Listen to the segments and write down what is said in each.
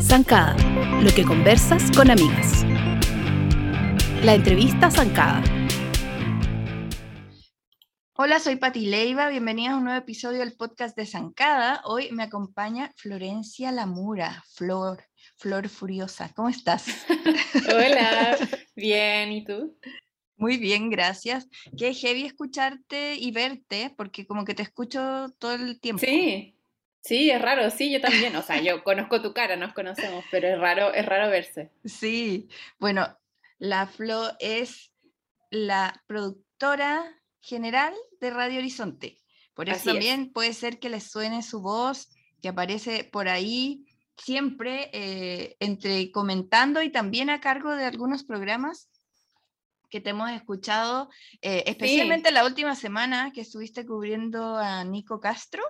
Zancada, lo que conversas con amigas. La entrevista Zancada. Hola, soy Pati Leiva, bienvenidos a un nuevo episodio del podcast de Zancada. Hoy me acompaña Florencia Lamura, Flor, Flor Furiosa. ¿Cómo estás? Hola, bien, ¿y tú? Muy bien, gracias. Qué heavy escucharte y verte, porque como que te escucho todo el tiempo. Sí, sí, es raro, sí, yo también. O sea, yo conozco tu cara, nos conocemos, pero es raro, es raro verse. Sí, bueno, la Flo es la productora general de Radio Horizonte. Por eso también puede ser que les suene su voz, que aparece por ahí siempre eh, entre comentando y también a cargo de algunos programas que te hemos escuchado, eh, especialmente la última semana que estuviste cubriendo a Nico Castro.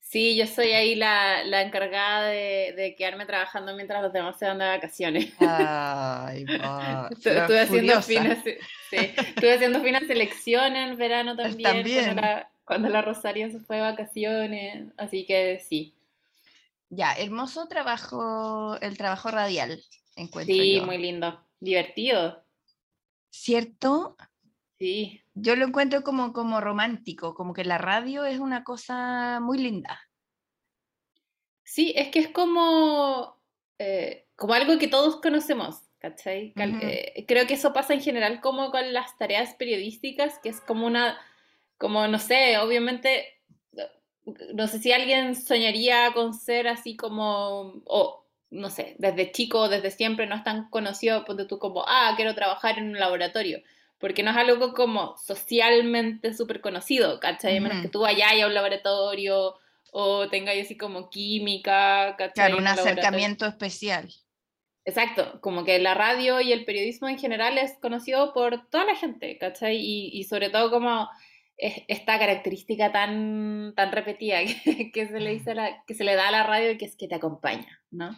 Sí, yo soy ahí la, la encargada de, de, quedarme trabajando mientras los demás se van de vacaciones. Ay, estuve, haciendo finas, sí, estuve haciendo finas selecciones en verano también. también. Cuando, la, cuando la Rosario se fue de vacaciones, así que sí. Ya, hermoso trabajo, el trabajo radial, encuentro Sí, muy lindo, divertido. ¿Cierto? Sí. Yo lo encuentro como, como romántico, como que la radio es una cosa muy linda. Sí, es que es como, eh, como algo que todos conocemos, ¿cachai? Eh, creo que eso pasa en general como con las tareas periodísticas, que es como una, como no sé, obviamente, no sé si alguien soñaría con ser así como, o no sé, desde chico, desde siempre, no es tan conocido, ponte tú como, ah, quiero trabajar en un laboratorio, porque no es algo como socialmente súper conocido, ¿cachai? Menos que tú vayas a un laboratorio o tengáis así como química, ¿cachai? Claro, un acercamiento especial. Exacto, como que la radio y el periodismo en general es conocido por toda la gente, ¿cachai? Y, y sobre todo como esta característica tan, tan repetida que, se le dice la, que se le da a la radio y que es que te acompaña, ¿no?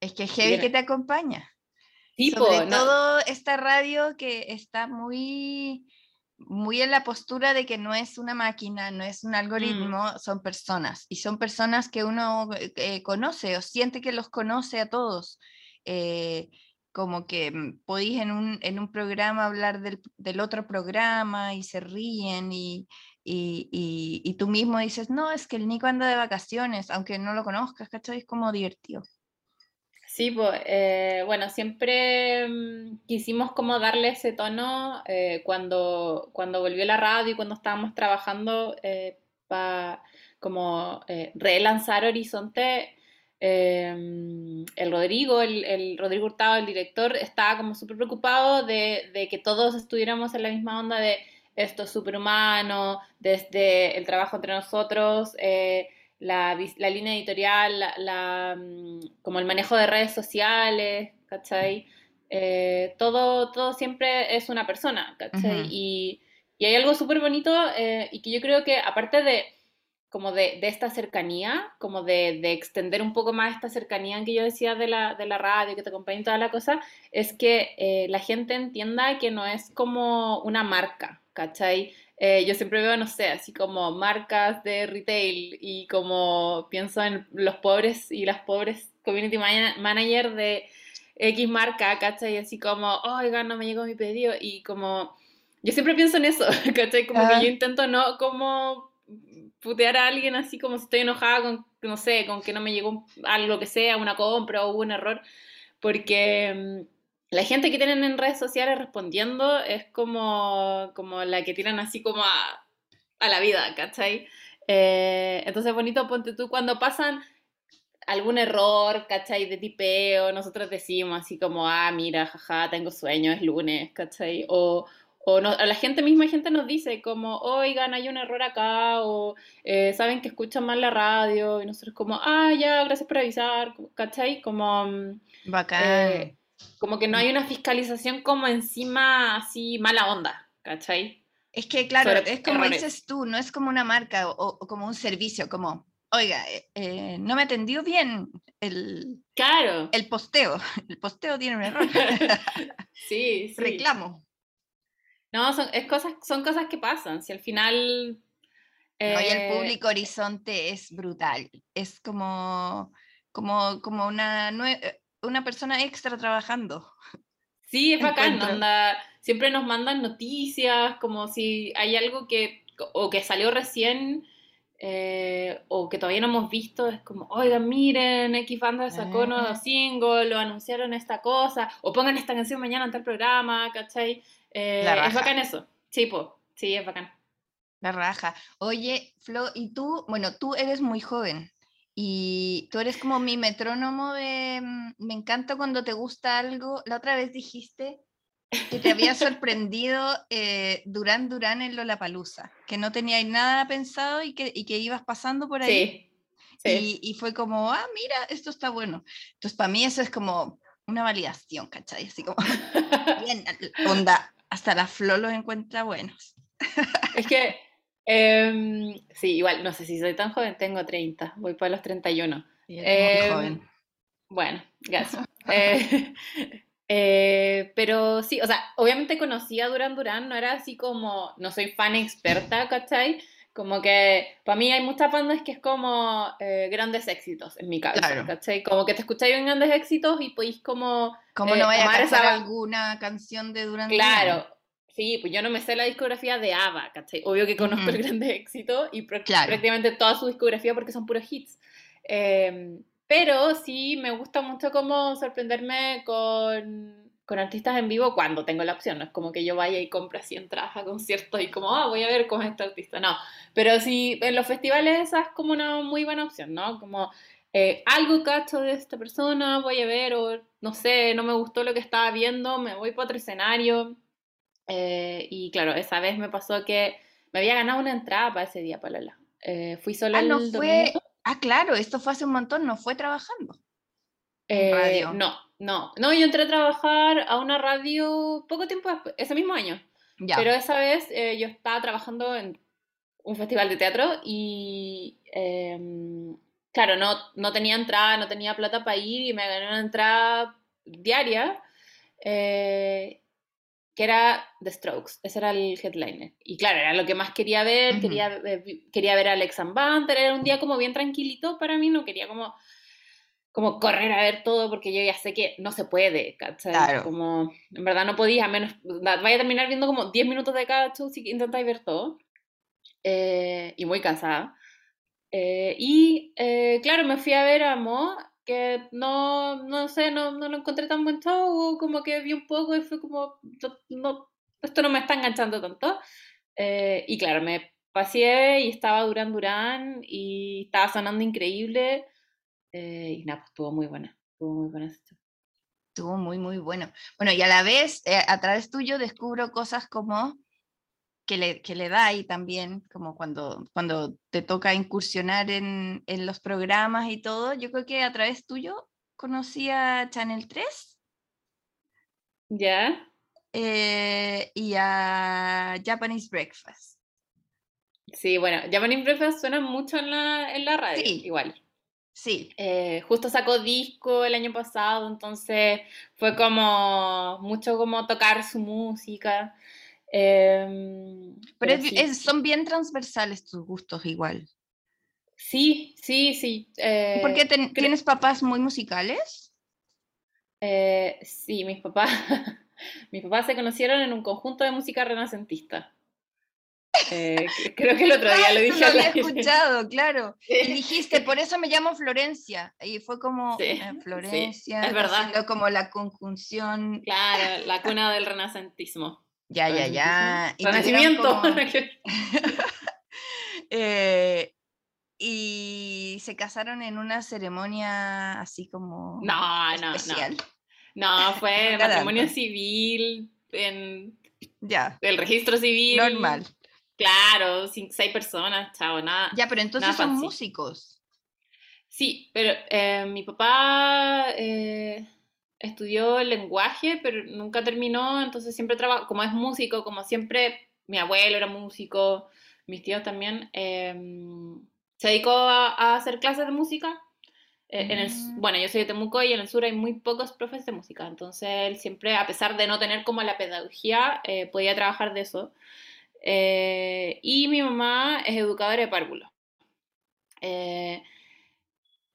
Es que es heavy que te acompaña. Sobre todo esta radio que está muy, muy en la postura de que no es una máquina, no es un mm. algoritmo, son personas. Y son personas que uno eh, conoce o siente que los conoce a todos. Eh, como que mm, podéis en un, en un programa hablar del, del, otro programa y se ríen y, y, y, tú mismo dices, no, es que el Nico anda de vacaciones, aunque no lo conozcas, ¿cachai? Es como divertido. Sí, pues, bueno, siempre mm, quisimos como darle ese tono eh, cuando, cuando volvió la radio y cuando estábamos trabajando eh, para como relanzar Horizonte. Em, el Rodrigo, el, el, Rodrigo Hurtado, el director, estaba como súper preocupado de, de que todos estuviéramos en la misma onda de esto es superhumano, desde el trabajo entre nosotros, eh, la, la, línea editorial, la, mm, como el manejo de redes sociales, ¿cachai? Eh, todo, todo siempre es una persona, ¿cachai? y, y, hay algo súper bonito eh, y que yo creo que aparte de como de, de esta cercanía, como de, de, extender un poco más esta cercanía que yo decía de la, de la radio, que te acompaña toda la cosa, es que la gente entienda que no es como una marca, ¿cachai? Eh, yo siempre veo, no sé, así como marcas de retail y como pienso en los pobres y las pobres community manager de X marca, ¿cachai? Así como, oiga, no me llegó mi pedido y como, yo siempre pienso en eso, ¿cachai? Como que yo intento no como putear a alguien así como si estoy enojada con, no sé, con que no me llegó algo que sea, una compra o un error, porque mm, la gente que tienen en redes sociales respondiendo es como, como la que tiran así como a, a la vida, ¿cachai? Eh, entonces, bonito, ponte tú, cuando pasan algún error, ¿cachai? De tipeo, nosotros decimos así como, ah, mira, jaja, tengo sueño, es lunes, ¿cachai? O, o no, la gente misma gente nos dice como, oigan, hay un error acá, o eh, saben que escuchan mal la radio, y nosotros como, ah, ya, gracias por avisar, ¿cachai? Como... Mm, Bacán. Eh, como que no hay una fiscalización como encima así mala onda, ¿cachai? Es que, claro, es como dices tú, no es como una marca o, como un servicio, como, oiga, eh, eh, no me atendió bien el, claro. el posteo. El posteo tiene un error. sí, sí. Reclamo. No, son, es cosas, son cosas que pasan. Si al final. el eh, público horizonte es brutal. Es como, como, como una, una persona extra trabajando. Sí, es bacán. siempre nos mandan noticias, como si hay algo que. o que salió recién eh, o que todavía no hemos visto, es como, oigan, miren, X banda sacó un nuevo ah. single, o anunciaron esta cosa, o pongan esta canción mañana en tal programa, ¿cachai? Eh, es bacán eso. Sí, sí, es bacán. La raja. Oye, Flo, y tú, bueno, tú eres muy joven y tú eres como mi metrónomo de, mm, me encanta cuando te gusta algo. La otra vez dijiste que te había sorprendido eh, Durán Durán en Lollapalooza, que no teníais nada pensado y que, y que ibas pasando por ahí. Sí, Y, fue como, ah, mira, esto está bueno. Entonces, para mí eso es como una validación, ¿cachai? Así como, bien, onda, hasta la Flo los encuentra buenos. es que, em, sí, igual, no sé si soy tan joven, tengo 30, voy para los 31. Eh, joven. Bueno, gracias. eh, eh, pero sí, o sea, obviamente conocía a Duran Duran, no era así como, no soy fan experta, ¿cachai? Como que para mí hay muchas bandas que es como eh, grandes éxitos en mi caso, ¿cachai? Como que te escucháis en grandes éxitos y podéis como... Como no vaya a cantar alguna canción de Duran Duran. Claro, sí, pues yo no me sé la discografía de ABBA, ¿cachai? Obvio que conozco el grandes éxitos y prácticamente toda su discografía porque son puros hits. Eh, pero sí me gusta mucho como sorprenderme con, con, artistas en vivo cuando tengo la opción. No es como que yo vaya y compre así entradas a conciertos y como, ah, voy a ver cómo es este artista. No, pero sí, en los festivales esa es como una muy buena opción, ¿no? Como eh, algo cacho de esta persona, voy a ver, o no sé, no me gustó lo que estaba viendo, me voy para otro escenario. Eh, y claro, esa vez me pasó que me había ganado una entrada para ese día, Palala. Eh, fui sola ah, no fue, Ah, claro, esto fue hace un montón, no fue trabajando. Eh, no, no, no, yo entré a trabajar a una radio poco tiempo después, ese mismo año. Ya. Pero esa vez eh, yo estaba trabajando en un festival de teatro y em, claro, no, no tenía entrada, no tenía plata para ir y me gané una entrada diaria. Eh, que era The Strokes, ese era el headliner. Y claro, era lo que más quería ver, quería, quería ver a Alex Banter, era un día como bien tranquilito para mí, no quería como, como correr a ver todo porque yo ya sé que no se puede, Claro. Como, en verdad no podía, menos, vaya a terminar viendo como 10 minutos de cada show si intentáis ver todo. Eh, y muy cansada. Eh, y eh, claro, me fui a ver a Mo que no, no sé, no, no lo encontré tan buen show, como que vi un poco y fue como, no, esto no me está enganchando tanto. Eh, y claro, me pasé y estaba Durán Durán y estaba sonando increíble. Eh, y nada, pues estuvo muy buena, estuvo muy buena Estuvo muy, muy bueno. Bueno, y a la vez, eh, a través tuyo descubro cosas como que le, que le da y también como cuando, cuando te toca incursionar en, en, los programas y todo, yo creo que a través tuyo conocí a Channel 3. Ya. Eh, y a Japanese Breakfast. Sí, bueno, Japanese Breakfast suena mucho en la, en la radio, sí. igual. Sí. Eh, justo sacó disco el año pasado, entonces fue como mucho como tocar su música. Em, pero, son bien transversales tus gustos igual. Sí, sí, sí. Eh, ¿Por qué tienes papás muy musicales? Eh, sí, mis papás, mis papás se conocieron en un conjunto de música renacentista. Eh, creo que el otro día lo dije. Lo había escuchado, claro. Y dijiste, por eso me llamo Florencia. Y fue como Florencia. es verdad. Como la conjunción. Claro, la cuna del renacentismo. Ya, ya, ya. Y Renacimiento. Eh, y se casaron en una ceremonia así como no, especial. no, no. fue matrimonio civil en ya. el registro civil. Normal. Claro, seis personas, chao, nada. Ya, pero entonces son músicos. Sí, pero eh, mi papá eh, estudió lenguaje, pero nunca terminó, entonces siempre trabaja, como es músico, como siempre, mi abuelo era músico, mis tíos también, em, se dedicó a, hacer clases de música Eh, en el, mm. bueno, yo soy de Temuco y en el sur hay muy pocos profes de música, entonces él siempre, a pesar de no tener como la pedagogía, eh, podía trabajar de eso. Eh, y mi mamá es educadora de párvulo.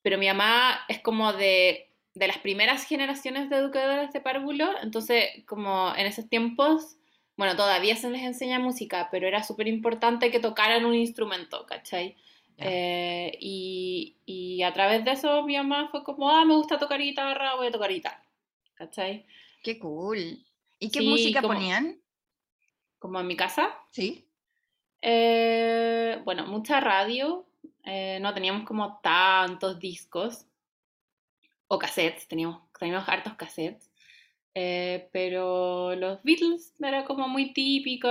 pero mi mamá es como de, de, las primeras generaciones de educadoras de párvulo, entonces como en esos tiempos, bueno, todavía se les enseña música, pero era súper importante que tocaran un instrumento, ¿cachai? Eh, y, a través de eso mi mamá fue como, ah, me gusta tocar guitarra, voy a tocar guitarra. ¿Cachai? Qué cool. ¿Y qué música ponían? ¿Como en mi casa? Sí. Eh, bueno, mucha radio. Eh, no teníamos como tantos discos. O cassettes, teníamos, teníamos hartos cassettes. pero los Beatles era como muy típico.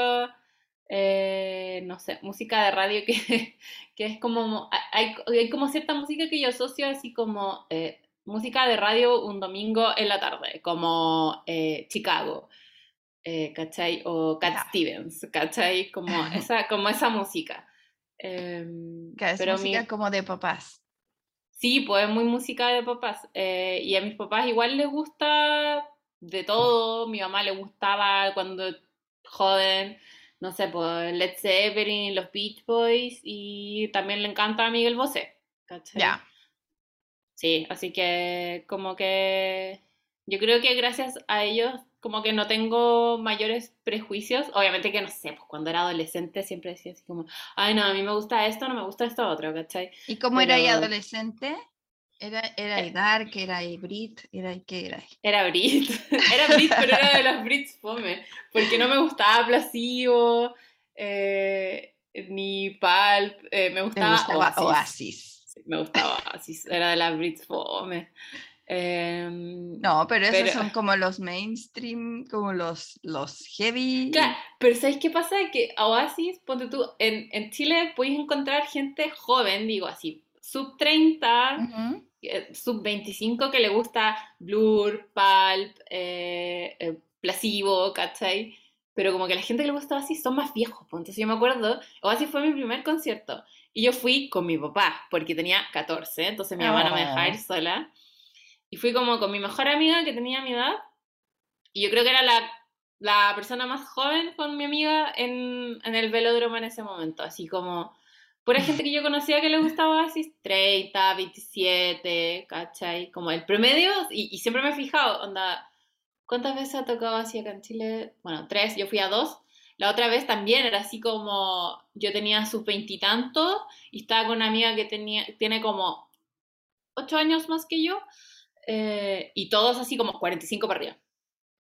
Eh, no sé, música de radio que, que es como, hay, hay, como cierta música que yo asocio así como eh, música de radio un domingo en la tarde, como eh, Chicago, ¿cachai? O Cat Stevens, ¿cachai? Como esa, como esa música. Em, que es pero música como de papás. Sí, pues muy música de papás. y a mis papás igual les gusta de todo. Mi mamá le gustaba cuando joven no sé, pues Led Zeppelin, los Beach Boys y también le encanta a Miguel Bosé, ¿cachai? Ya. Sí, así que como que yo creo que gracias a ellos como que no tengo mayores prejuicios. Obviamente que no sé, pues cuando era adolescente siempre decía así como, ay no, a mí me gusta esto, no me gusta esto otro, ¿cachai? ¿Y cómo era ahí adolescente? Era, era eh. Dark, era Brit, era ¿qué era? Era Brit, era Brit, pero era de los Brits fome, porque no me gustaba Placebo, eh, ni Pulp, eh, me gustaba, Oasis. me gustaba Oasis, era de las Brits fome. Em, no, pero esos son como los mainstream, como los, los heavy. Claro, pero ¿sabes qué pasa? Que Oasis, ponte tú, en, en Chile puedes encontrar gente joven, digo así, sub 30, eh, sub 25 que le gusta Blur, Pulp, eh, eh Placebo, ¿cachai? Pero como que la gente que le gusta Oasis son más viejos. Pues. Entonces yo me acuerdo, Oasis fue mi primer concierto. Y yo fui con mi papá, porque tenía 14, entonces mi mamá no me dejaba ir ah. sola. Y fui como con mi mejor amiga que tenía mi edad. Y yo creo que era la, la persona más joven con mi amiga en, en el velódromo en ese momento. Así como Pura gente que yo conocía que le gustaba así 30, 27, ¿cachai? Como el promedio, y, siempre me he fijado, onda, ¿cuántas veces ha tocado así acá en Chile? Bueno, tres, yo fui a dos. La otra vez también era así como, yo tenía sus veintitantos y, estaba con una amiga que tenía, tiene como ocho años más que yo, eh, y todos así como 45 para arriba.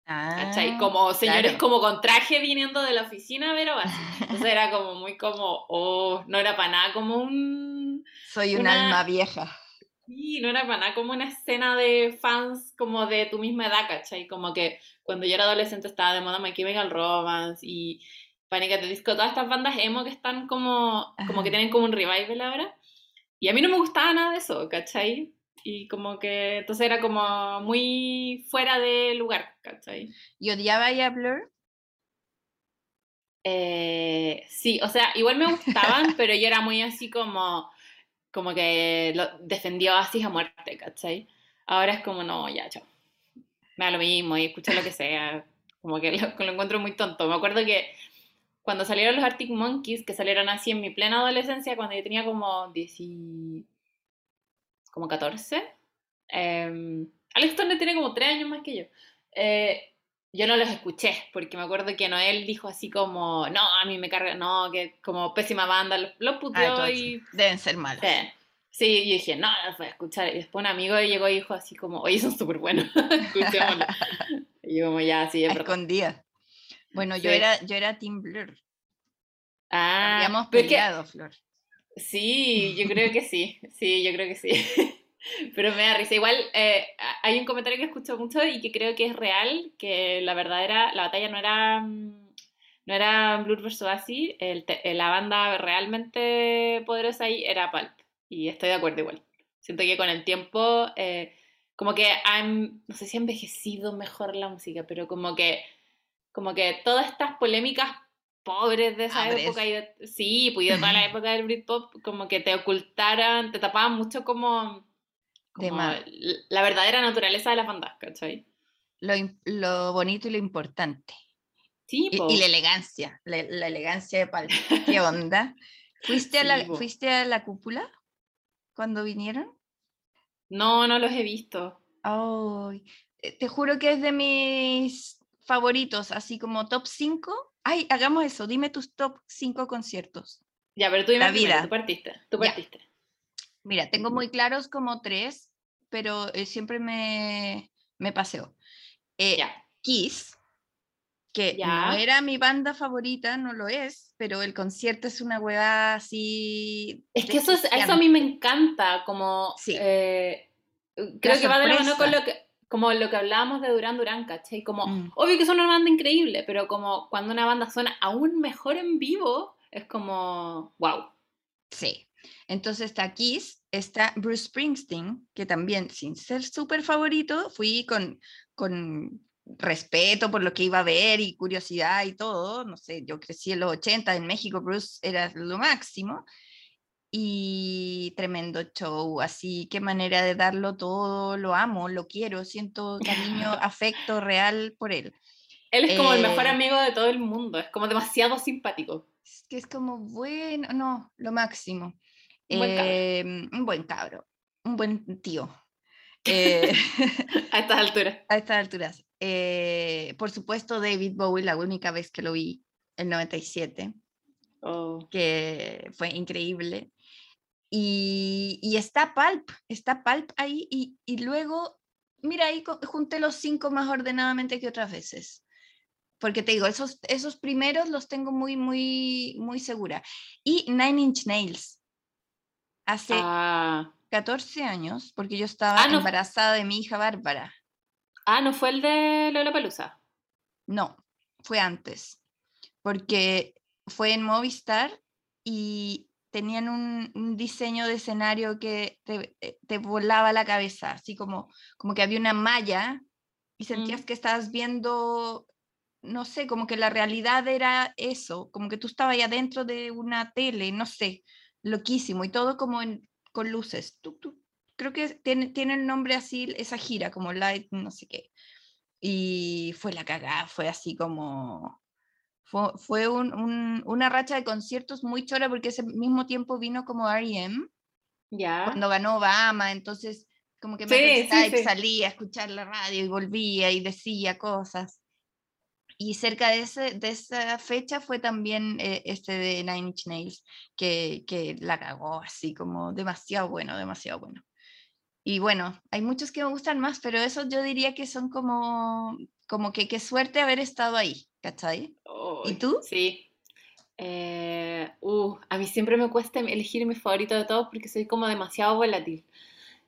Ah, como señores como con traje viniendo de la oficina, pero así. Entonces era como muy como, oh, no era para nada como un... Soy un alma vieja. Sí, no era para nada como una escena de fans como de tu misma edad, ¿cachai? Como que cuando yo era adolescente estaba de moda My Chemical Romance y Panic at the Disco, todas estas bandas emo que están como, como que tienen como un revival ahora. Y a mí no me gustaba nada de eso, ¿cachai? Y como que entonces era como muy fuera de lugar, ¿cachai? ¿Y odiaba a Blur? Eh, sí, o sea, igual me gustaban, pero yo era muy así como, como que lo defendió así a muerte, ¿cachai? Ahora es como, no, ya, chao. Me da lo mismo y escucho lo que sea. Como que lo, lo encuentro muy tonto. Me acuerdo que cuando salieron los Arctic Monkeys, que salieron así en mi plena adolescencia, cuando yo tenía como 10 como 14. Eh, Alex Turner tiene como 3 años más que yo. Eh, yo no los escuché, porque me acuerdo que Noel dijo así como, no, a mí me carga, no, que como pésima banda, los, los puteó y... Deben ser malos. Sí. yo dije, no, los voy a escuchar. Y después un amigo llegó y dijo así como, oye, son súper buenos, escuchémoslo. y yo como ya, así es Escondía. Bueno, yo, era, yo era Team Blur. Ah, Habíamos peleado, Flor. Sí, yo creo que sí, sí, yo creo que sí. Pero me da risa. Igual eh, hay un comentario que escucho mucho y que creo que es real, que la verdadera, la batalla no era, mm, no era Blur vs. Oasis, el, la banda realmente poderosa ahí era Pulp. Y estoy de acuerdo igual. Siento que con el tiempo, eh, como que no sé si ha envejecido mejor la música, pero como que, como que todas estas polémicas pobres de esa época, y sí, pues de toda la época del Britpop, como que te ocultaran, te tapaban mucho como la verdadera naturaleza de las bandas, ¿cachai? Lo, bonito y lo importante. Sí, y, la elegancia, la, elegancia de Palma. ¿Qué onda? ¿Fuiste, a la, ¿Fuiste a la cúpula cuando vinieron? No, no los he visto. Eh, te juro que es de mis favoritos, así como top 5. Ay, hagamos eso, dime tus top 5 conciertos. Ya, pero tú dime la vida. tú partiste, tú partiste. Mira, tengo muy claros como tres, pero eh, siempre me, me paseo. Eh, Kiss, que no era mi banda favorita, no lo es, pero el concierto es una hueá así. Es que eso, es, eso a mí me encanta, como. Sí. Eh, creo que va de la mano con lo que, como lo que hablábamos de Durán Durán, ¿cachai? Como, mm. obvio que son una banda increíble, pero como cuando una banda suena aún mejor en vivo, es como, wow. Sí. Entonces está Kiss, está Bruce Springsteen, que también, sin ser súper favorito, fui con, con respeto por lo que iba a ver y curiosidad y todo. No sé, yo crecí en los 80 en México, Bruce era lo máximo. Y tremendo show, así qué manera de darlo todo, lo amo, lo quiero, siento cariño, afecto real por él. Él es como el mejor eh, amigo de todo el mundo, es como demasiado simpático. Es que es como, bueno, no, lo máximo. Un buen cabro. Em, un buen, cabro, un buen tío. Eh, a estas alturas. A estas alturas. Eh, por supuesto, David Bowie, la única vez que lo vi, en 97, que fue increíble. Y, y, está Pulp, está Pulp ahí y, y luego, mira, ahí junté los cinco más ordenadamente que otras veces porque te digo, esos, esos primeros los tengo muy, muy, muy segura. Y Nine Inch Nails, hace 14 ah. años, porque yo estaba ah, embarazada de mi hija Bárbara. Ah, ¿no fue el de Lola Palusa? No, fue antes, porque fue en Movistar y tenían un, diseño de escenario que eh, te, volaba la cabeza, así como, como que había una malla y sentías mm. que estabas viendo, no sé, como que la realidad era eso, como que tú estabas ahí adentro de una tele, no sé, loquísimo y todo como con luces. Creo que tiene, tiene el nombre así, esa gira, como Light, no sé qué. Y fue la cagada, fue así como... Fue, una racha de conciertos muy chora porque ese mismo tiempo vino como R.E.M. Ya. Cuando ganó Obama, entonces como que me salía a escuchar la radio y volvía y decía cosas. Y cerca de, ese, de esa fecha fue también eh, este de Nine Inch Nails, que, que la cagó así como demasiado bueno, demasiado bueno. Y bueno, hay muchos que me gustan más, pero esos yo diría que son como, como que qué suerte haber estado ahí, ¿cachai? ¿Y tú? Sí. Eh, uh, a mí siempre me cuesta elegir mi favorito de todos porque soy como demasiado volátil.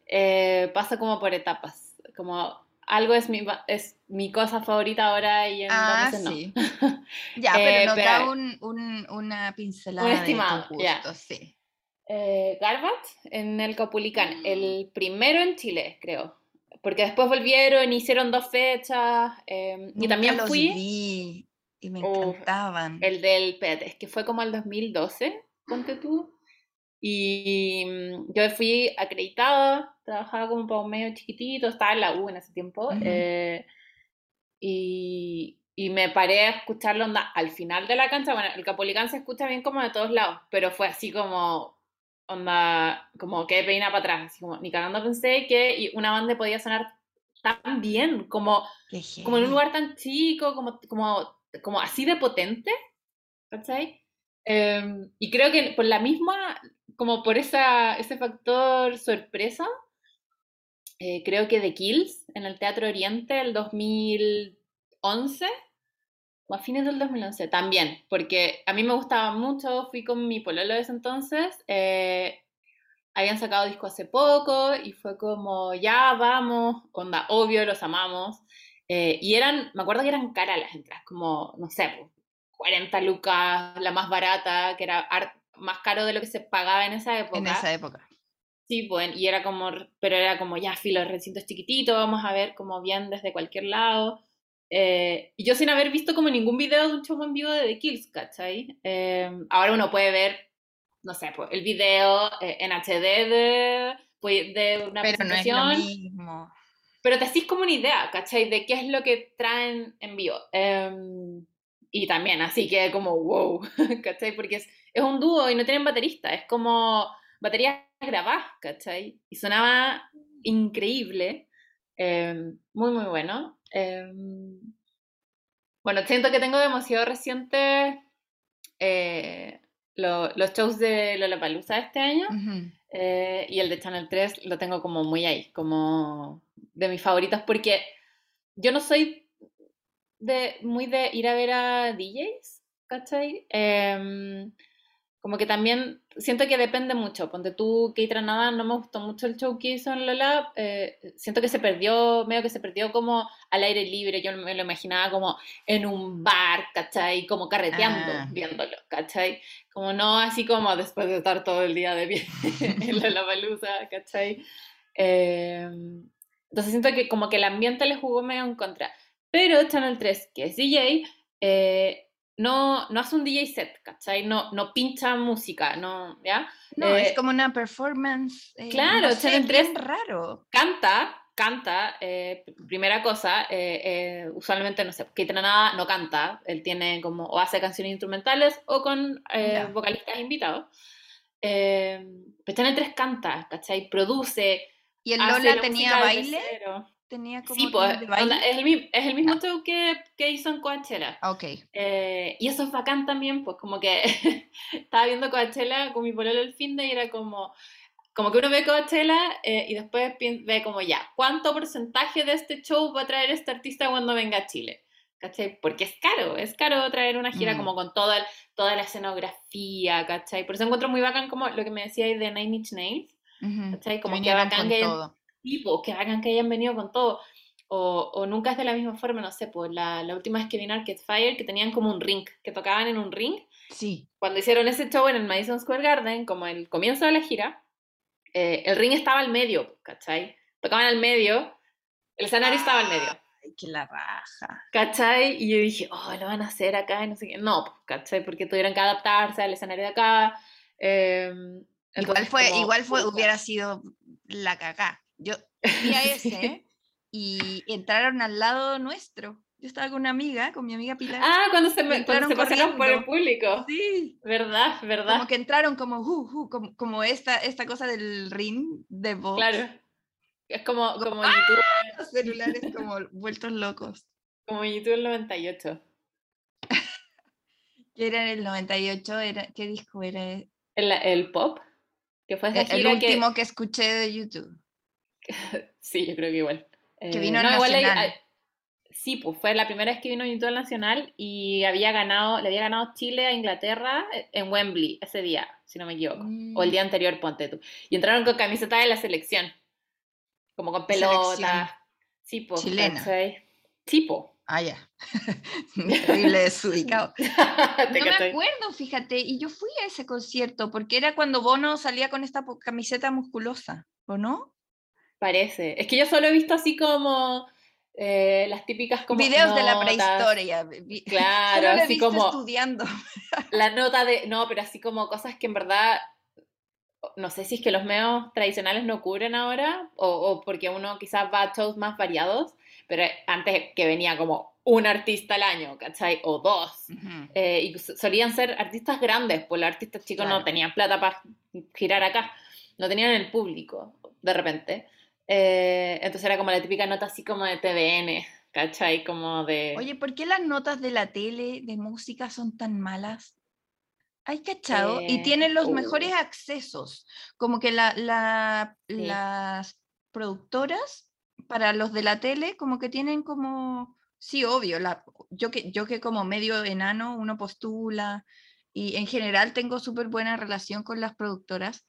Eh, pasa como por etapas, como algo es mi, es mi cosa favorita ahora y en ah, no. sí. ya, pero eh, nos da un, un, una pincelada un estimado, de sí. Eh, Garbat en el Capulicán, el primero en Chile, creo. Porque después volvieron, hicieron dos fechas. Eh, y también los fui. Vi y me encantaban. El del PET, es que fue como el 2012, ponte tú. Y mm, yo fui acreditada, trabajaba como para un medio chiquitito, estaba en la U en ese tiempo. Eh, y, y, me paré a escucharlo onda, al final de la cancha. Bueno, el Capolicán se escucha bien como de todos lados, pero fue así como, onda, como que peina para atrás. Así como, ni cagando pensé que una banda podía sonar tan bien, como, como en un lugar tan chico, como, como, como así de potente. ¿Cachai? Em, y creo que por la misma, como por esa, ese factor sorpresa, eh, creo que The Kills en el Teatro Oriente el 2011 o a fines del 2011 también, porque a mí me gustaba mucho, fui con mi pololo de ese entonces, eh, habían sacado disco hace poco y fue como, ya vamos, onda, obvio, los amamos. Eh, y eran, me acuerdo que eran caras las entradas, como, no sé, 40 lucas, la más barata, que era más caro de lo que se pagaba en esa época. En esa época. Sí, pues, y era como, pero era como, ya, filo, el recinto es chiquitito, vamos a ver como bien desde cualquier lado. Eh, y yo sin haber visto como ningún video de un show en vivo de The Kills, ¿cachai? Eh, ahora uno puede ver, no sé, pues, el video eh, en HD de pues de una pero presentación. No es lo mismo. Pero te hacís como una idea, ¿cachai? De qué es lo que traen en vivo. Em, y también, así que como, wow, ¿cachai? Porque es, es un dúo y no tienen baterista, es como baterías grabadas, ¿cachai? Y sonaba increíble, em, muy, muy bueno. Em, bueno, siento que tengo demasiado reciente eh, los shows de Lollapalooza este año eh, y el de Channel 3 lo tengo como muy ahí, como de mis favoritos porque yo no soy de, muy de ir a ver a DJs, ¿cachai? Como que también siento que depende mucho. Ponte tú, que Nada, no me gustó mucho el show que hizo en Lola. Eh, siento que se perdió, medio que se perdió como al aire libre. Yo me lo imaginaba como en un bar, ¿cachai? Como carreteando, ah. viéndolo, ¿cachai? Como no así como después de estar todo el día de pie en la Palusa, ¿cachai? Em, entonces siento que como que el ambiente le jugó medio en contra. Pero Channel 3, que es DJ, eh, no, no hace un DJ set, ¿cachai? No, no pincha música, ¿no? ¿Ya? No, es eh, como una performance. Eh, claro, no raro. Canta, canta, eh, primera cosa, usualmente, no sé, que nada no canta, él tiene como, o hace canciones instrumentales o con vocalistas invitados. pero Channel 3 canta, ¿cachai? Produce. ¿Y el Lola tenía baile? Tenía como sí, pues, es, el, es el mismo ah. show que, que, hizo en Coachella. Ok. Eh, y eso es bacán también, pues como que estaba viendo Coachella con mi pololo el fin de y era como, como que uno ve Coachella eh, y después ve como ya, ¿cuánto porcentaje de este show va a traer este artista cuando venga a Chile? ¿Cachai? Porque es caro, es caro traer una gira mm. como con toda, toda la escenografía, ¿cachai? Por eso encuentro muy bacán como lo que me decía ahí de Nine Inch Nails, ¿cachai? Como que bacán que... Todo tipo, que hagan que hayan venido con todo. O, o, nunca es de la misma forma, no sé, pues la, la última vez que vino Arcade Fire, que tenían como un ring, que tocaban en un ring. Sí. Cuando hicieron ese show en el Madison Square Garden, como el comienzo de la gira, eh, el ring estaba al medio, ¿cachai? Tocaban al medio, el escenario estaba al medio. Ay, que la raja. ¿Cachai? Y yo dije, oh, lo van a hacer acá y no sé qué. No, pues, ¿cachai? Porque tuvieron que adaptarse al escenario de acá. Em, igual fue, igual fue, hubiera sido la cagá. Yo fui a ese y entraron al lado nuestro. Yo estaba con una amiga, con mi amiga Pilar. Ah, cuando se, me, cuando se pasaron por el público. Sí. ¿Verdad? ¿Verdad? Como que entraron como, uh, uh, como, como, esta, esta cosa del ring de voz. Claro. Es como, como ¡Ah! YouTube. Los celulares como vueltos locos. Como YouTube el 98. ¿Qué era el 98? Era, ¿Qué disco era? El, el pop. Que fue e, el, último que escuché de YouTube. sí, yo creo que igual. Que vino eh, no, Nacional. sí, pues fue la primera vez que vino a YouTube Nacional y había ganado, le había ganado Chile a Inglaterra eh, en Wembley ese día, si no me equivoco. O el día mm. anterior, ponte tú. Y entraron con camiseta de la selección. Como con pelotas. Sí, pues. Chilena. Tipo. Ah, ya. Terrible desubicado. no me acuerdo, fíjate. Y yo fui a ese concierto porque era cuando Bono salía con esta camiseta musculosa, ¿o no? Parece. Es que yo solo he visto así como eh, las típicas como videos de la prehistoria. Claro, así como estudiando. la nota de no, pero así como cosas que en verdad no sé si es que los medios tradicionales no cubren ahora o, porque uno quizás va a shows más variados, pero antes que venía como un artista al año, ¿cachai? O dos. Eh, y solían ser artistas grandes, pues los artistas chicos no tenían plata para girar acá, no tenían el público de repente. Eh, entonces era como la típica nota así como de TVN, ¿cachai? Como de... Oye, ¿por qué las notas de la tele de música son tan malas? ¿Hay cachado? y eh, tienen los mejores uh. accesos. Como que la, las productoras para los de la tele, como que tienen como... Sí, obvio, la, yo, que, yo que como medio enano, uno postula y en general tengo súper buena relación con las productoras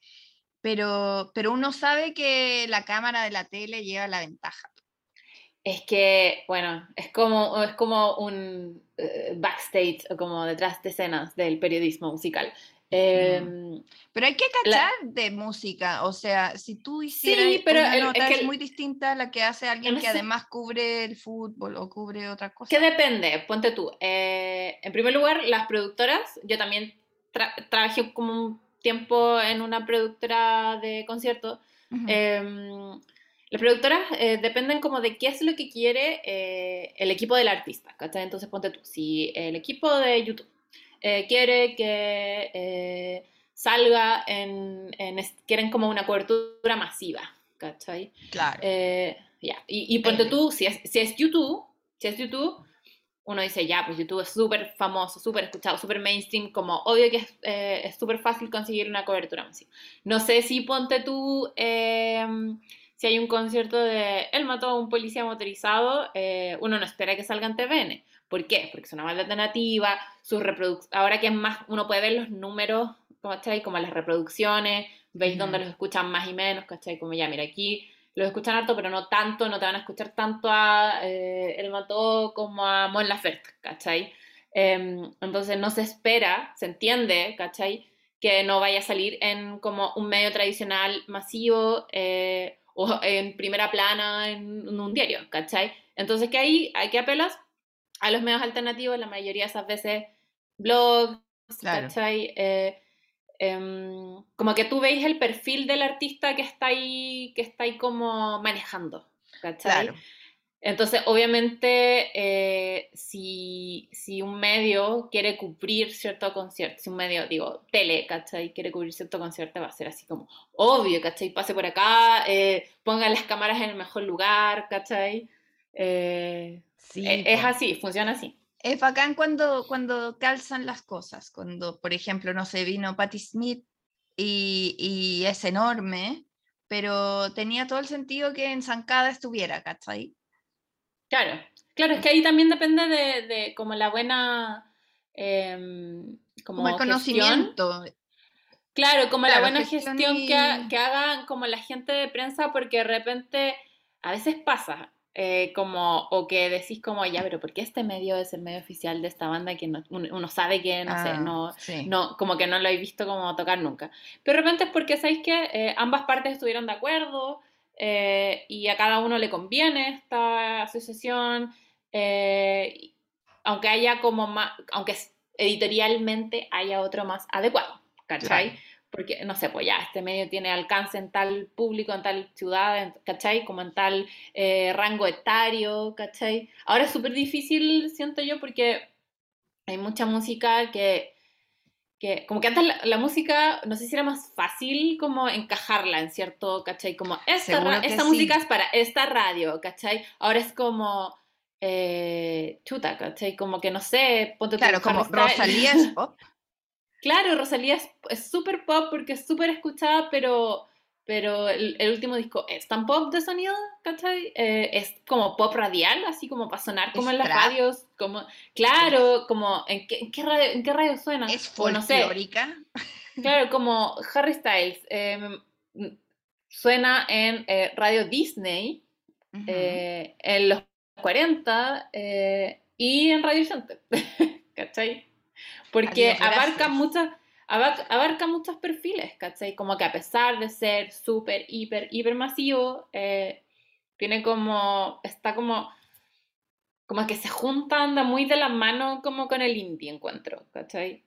pero, pero uno sabe que la cámara de la tele lleva la ventaja. Es que, bueno, es como, es como un eh, backstage o como detrás de escenas del periodismo musical. Em, pero hay que cachar de música, o sea, si tú hicieras pero una nota es, muy distinta a la que hace alguien que además cubre el fútbol o cubre otra cosa. Que depende, ponte tú. Eh, en primer lugar, las productoras, yo también trabajé como un tiempo en una productora de conciertos Em, las productoras eh, dependen como de qué es lo que quiere eh, el equipo del artista, ¿cachai? Entonces ponte tú, si el equipo de YouTube quiere que salga en, quieren como una cobertura masiva, ¿cachai? Claro. ya, y, y ponte tú, si es, si es YouTube, si es YouTube, uno dice, ya, pues YouTube es súper famoso, súper escuchado, súper mainstream, como obvio que eh, es súper fácil conseguir una cobertura masiva. No sé si ponte tú, em, si hay un concierto de Él mató a un policía motorizado, eh, uno no espera que salga en TVN. ¿Por qué? Porque es una banda alternativa, sus ahora que es más, uno puede ver los números, ¿cachai? Como las reproducciones, veis dónde los escuchan más y menos, ¿cachai? Como ya, mira, aquí los escuchan harto, pero no tanto, no te van a escuchar tanto a eh, El Mató como a Mon Laferte, ¿cachai? Em, entonces no se espera, se entiende, ¿cachai? Que no vaya a salir en como un medio tradicional masivo eh, o en primera plana en, un diario, ¿cachai? Entonces ahí hay que apelas a los medios alternativos, la mayoría de esas veces blogs, ¿cachai? Eh, Em, como que tú veis el perfil del artista que está ahí, que está ahí como manejando, ¿cachai? Entonces, obviamente, eh, si, si, un medio quiere cubrir cierto concierto, si un medio, digo, tele, ¿cachai? Quiere cubrir cierto concierto, va a ser así como, obvio, ¿cachai? Pase por acá, eh, pongan las cámaras en el mejor lugar, ¿cachai? Eh, sí, e, es así, funciona así. Es bacán cuando, cuando calzan las cosas, cuando, por ejemplo, no sé, vino Patti Smith y, y, es enorme, pero tenía todo el sentido que en Zancada estuviera, ¿cachai? Claro, claro, es que ahí también depende de, de como la buena... Em, como, el conocimiento. Claro, como la buena gestión, que, que hagan como la gente de prensa, porque de repente a veces pasa, eh, como, o que decís como, ya, pero ¿por qué este medio es el medio oficial de esta banda que uno, sabe que, no sé, ah, no, no, como que no lo he visto como tocar nunca? Pero de repente es porque sabéis que eh, ambas partes estuvieron de acuerdo eh, y a cada uno le conviene esta asociación, aunque haya como más, aunque editorialmente haya otro más adecuado, ¿cachai? Porque, no sé, pues ya, este medio tiene alcance en tal público, en tal ciudad, ¿cachai? Como en tal eh, rango etario, ¿cachai? Ahora es súper difícil, siento yo, porque hay mucha música que, que como que antes la, música, no sé si era más fácil como encajarla en cierto, ¿cachai? Como esta, esta música es para esta radio, ¿cachai? Ahora es como... Eh, chuta, ¿cachai? Como que no sé, ponte Claro, como Rosalía es pop. Claro, Rosalía es súper pop porque es súper escuchada, pero, pero el, último disco es tan pop de sonido, ¿cachai? Eh, es como pop radial, así como para sonar como en las radios, como, claro, como, ¿en qué, radio, ¿en qué radio suena? Es folclórica. claro, como Harry Styles, em, suena en eh, Radio Disney, eh, en los 40 y en Radio Center, ¿cachai? Porque abarca muchas abarca, muchos perfiles, ¿cachai? Como que a pesar de ser súper, hiper, hiper masivo, eh, tiene como, está como, como que se junta, anda muy de la mano como con el indie, encuentro, ¿cachai?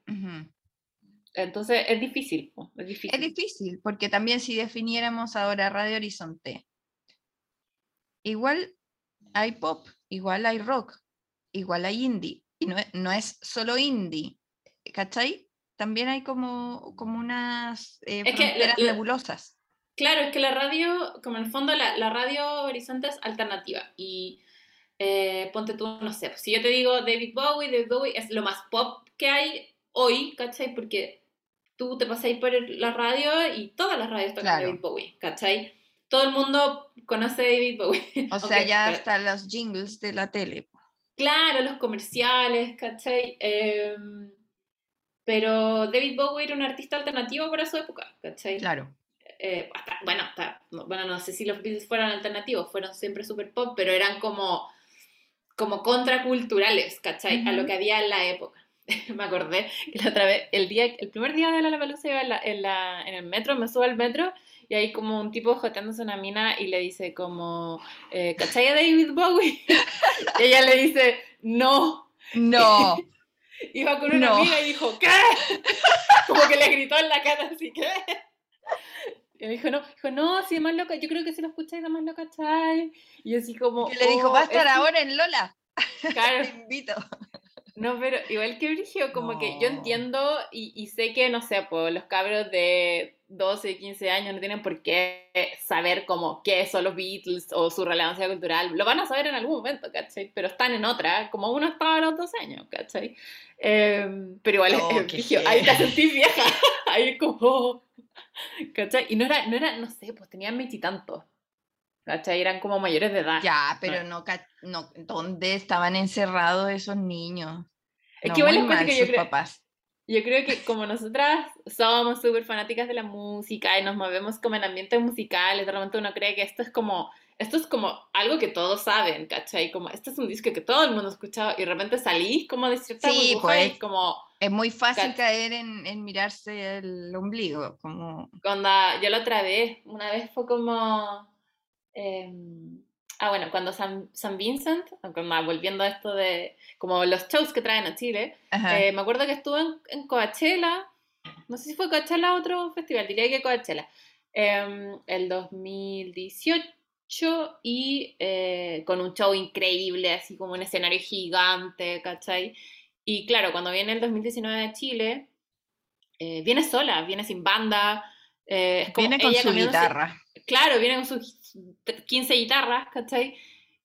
Entonces es difícil, es difícil. Es difícil, porque también si definiéramos ahora Radio Horizonte, igual hay pop, igual hay rock, igual hay indie, y no, no es solo indie, ¿cachai? También hay como, como unas eh, fronteras nebulosas. Claro, es que la radio, como en el fondo la, la radio Horizonte es alternativa y eh, ponte tú, no sé, si yo te digo David Bowie, David Bowie es lo más pop que hay hoy, ¿cachai? Porque tú te pasáis por la radio y todas las radios tocan David Bowie, ¿cachai? Todo el mundo conoce a David Bowie. O sea, ya hasta los jingles de la tele. Claro, los comerciales, ¿cachai? Eh, pero David Bowie era un artista alternativo para su época, ¿cachai? Claro. Eh, bueno, bueno, no sé si los Beatles fueron alternativos, fueron siempre super pop, pero eran como, como contraculturales, ¿cachai? A lo que había en la época. me acordé que la otra vez, el, día, el primer día de la Lollapalooza iba en, la, en, la, en el metro, me subo al metro y hay como un tipo joteándose una mina y le dice como, eh, ¿cachai a David Bowie? y ella le dice, no. No. Iba con una amiga y dijo, ¿qué? Como que le gritó en la cara así, ¿qué? Y me dijo, no, dijo, no, si más loca, yo creo que si lo escucháis, más lo cacháis. Y así como. le dijo, oh, va a estar ahora en Lola. Claro. Te invito. No, pero igual que Brigio, como que yo entiendo y, y, sé que, no sé, pues los cabros de 12, 15 años no tienen por qué saber como qué son los Beatles o su relevancia cultural. Lo van a saber en algún momento, ¿cachai? Pero están en otra, como uno estaba a los dos años, ¿cachai? Em, pero igual, oh, ahí te sentís vieja. ahí como, ¿cachai? Y no era, no era, no sé, pues tenían veintitantos. ¿Cachai? Eran como mayores de edad. Ya, pero no, no ¿dónde estaban encerrados esos niños? Es que igual es que yo creo, papás. yo creo que como nosotras somos súper fanáticas de la música y nos movemos como en ambientes musicales, de repente uno cree que esto es como, esto es como algo que todos saben, ¿cachai? Como, esto es un disco que todo el mundo ha escuchado y de repente salís como de cierta sí, pues, como... Es muy fácil caer en, en, mirarse el ombligo, como... Cuando yo la otra vez, una vez fue como... Em, Ah, bueno, cuando San, San Vincent, volviendo a esto de como los shows que traen a Chile, eh, me acuerdo que estuve en, Coachella, no sé si fue Coachella o otro festival, diría que Coachella, eh, el 2018 y eh, con un show increíble, así como un escenario gigante, ¿cachai? Y claro, cuando viene el 2019 de Chile, eh, viene sola, viene sin banda. Viene con su guitarra. claro, viene con su 15 guitarras, ¿cachai?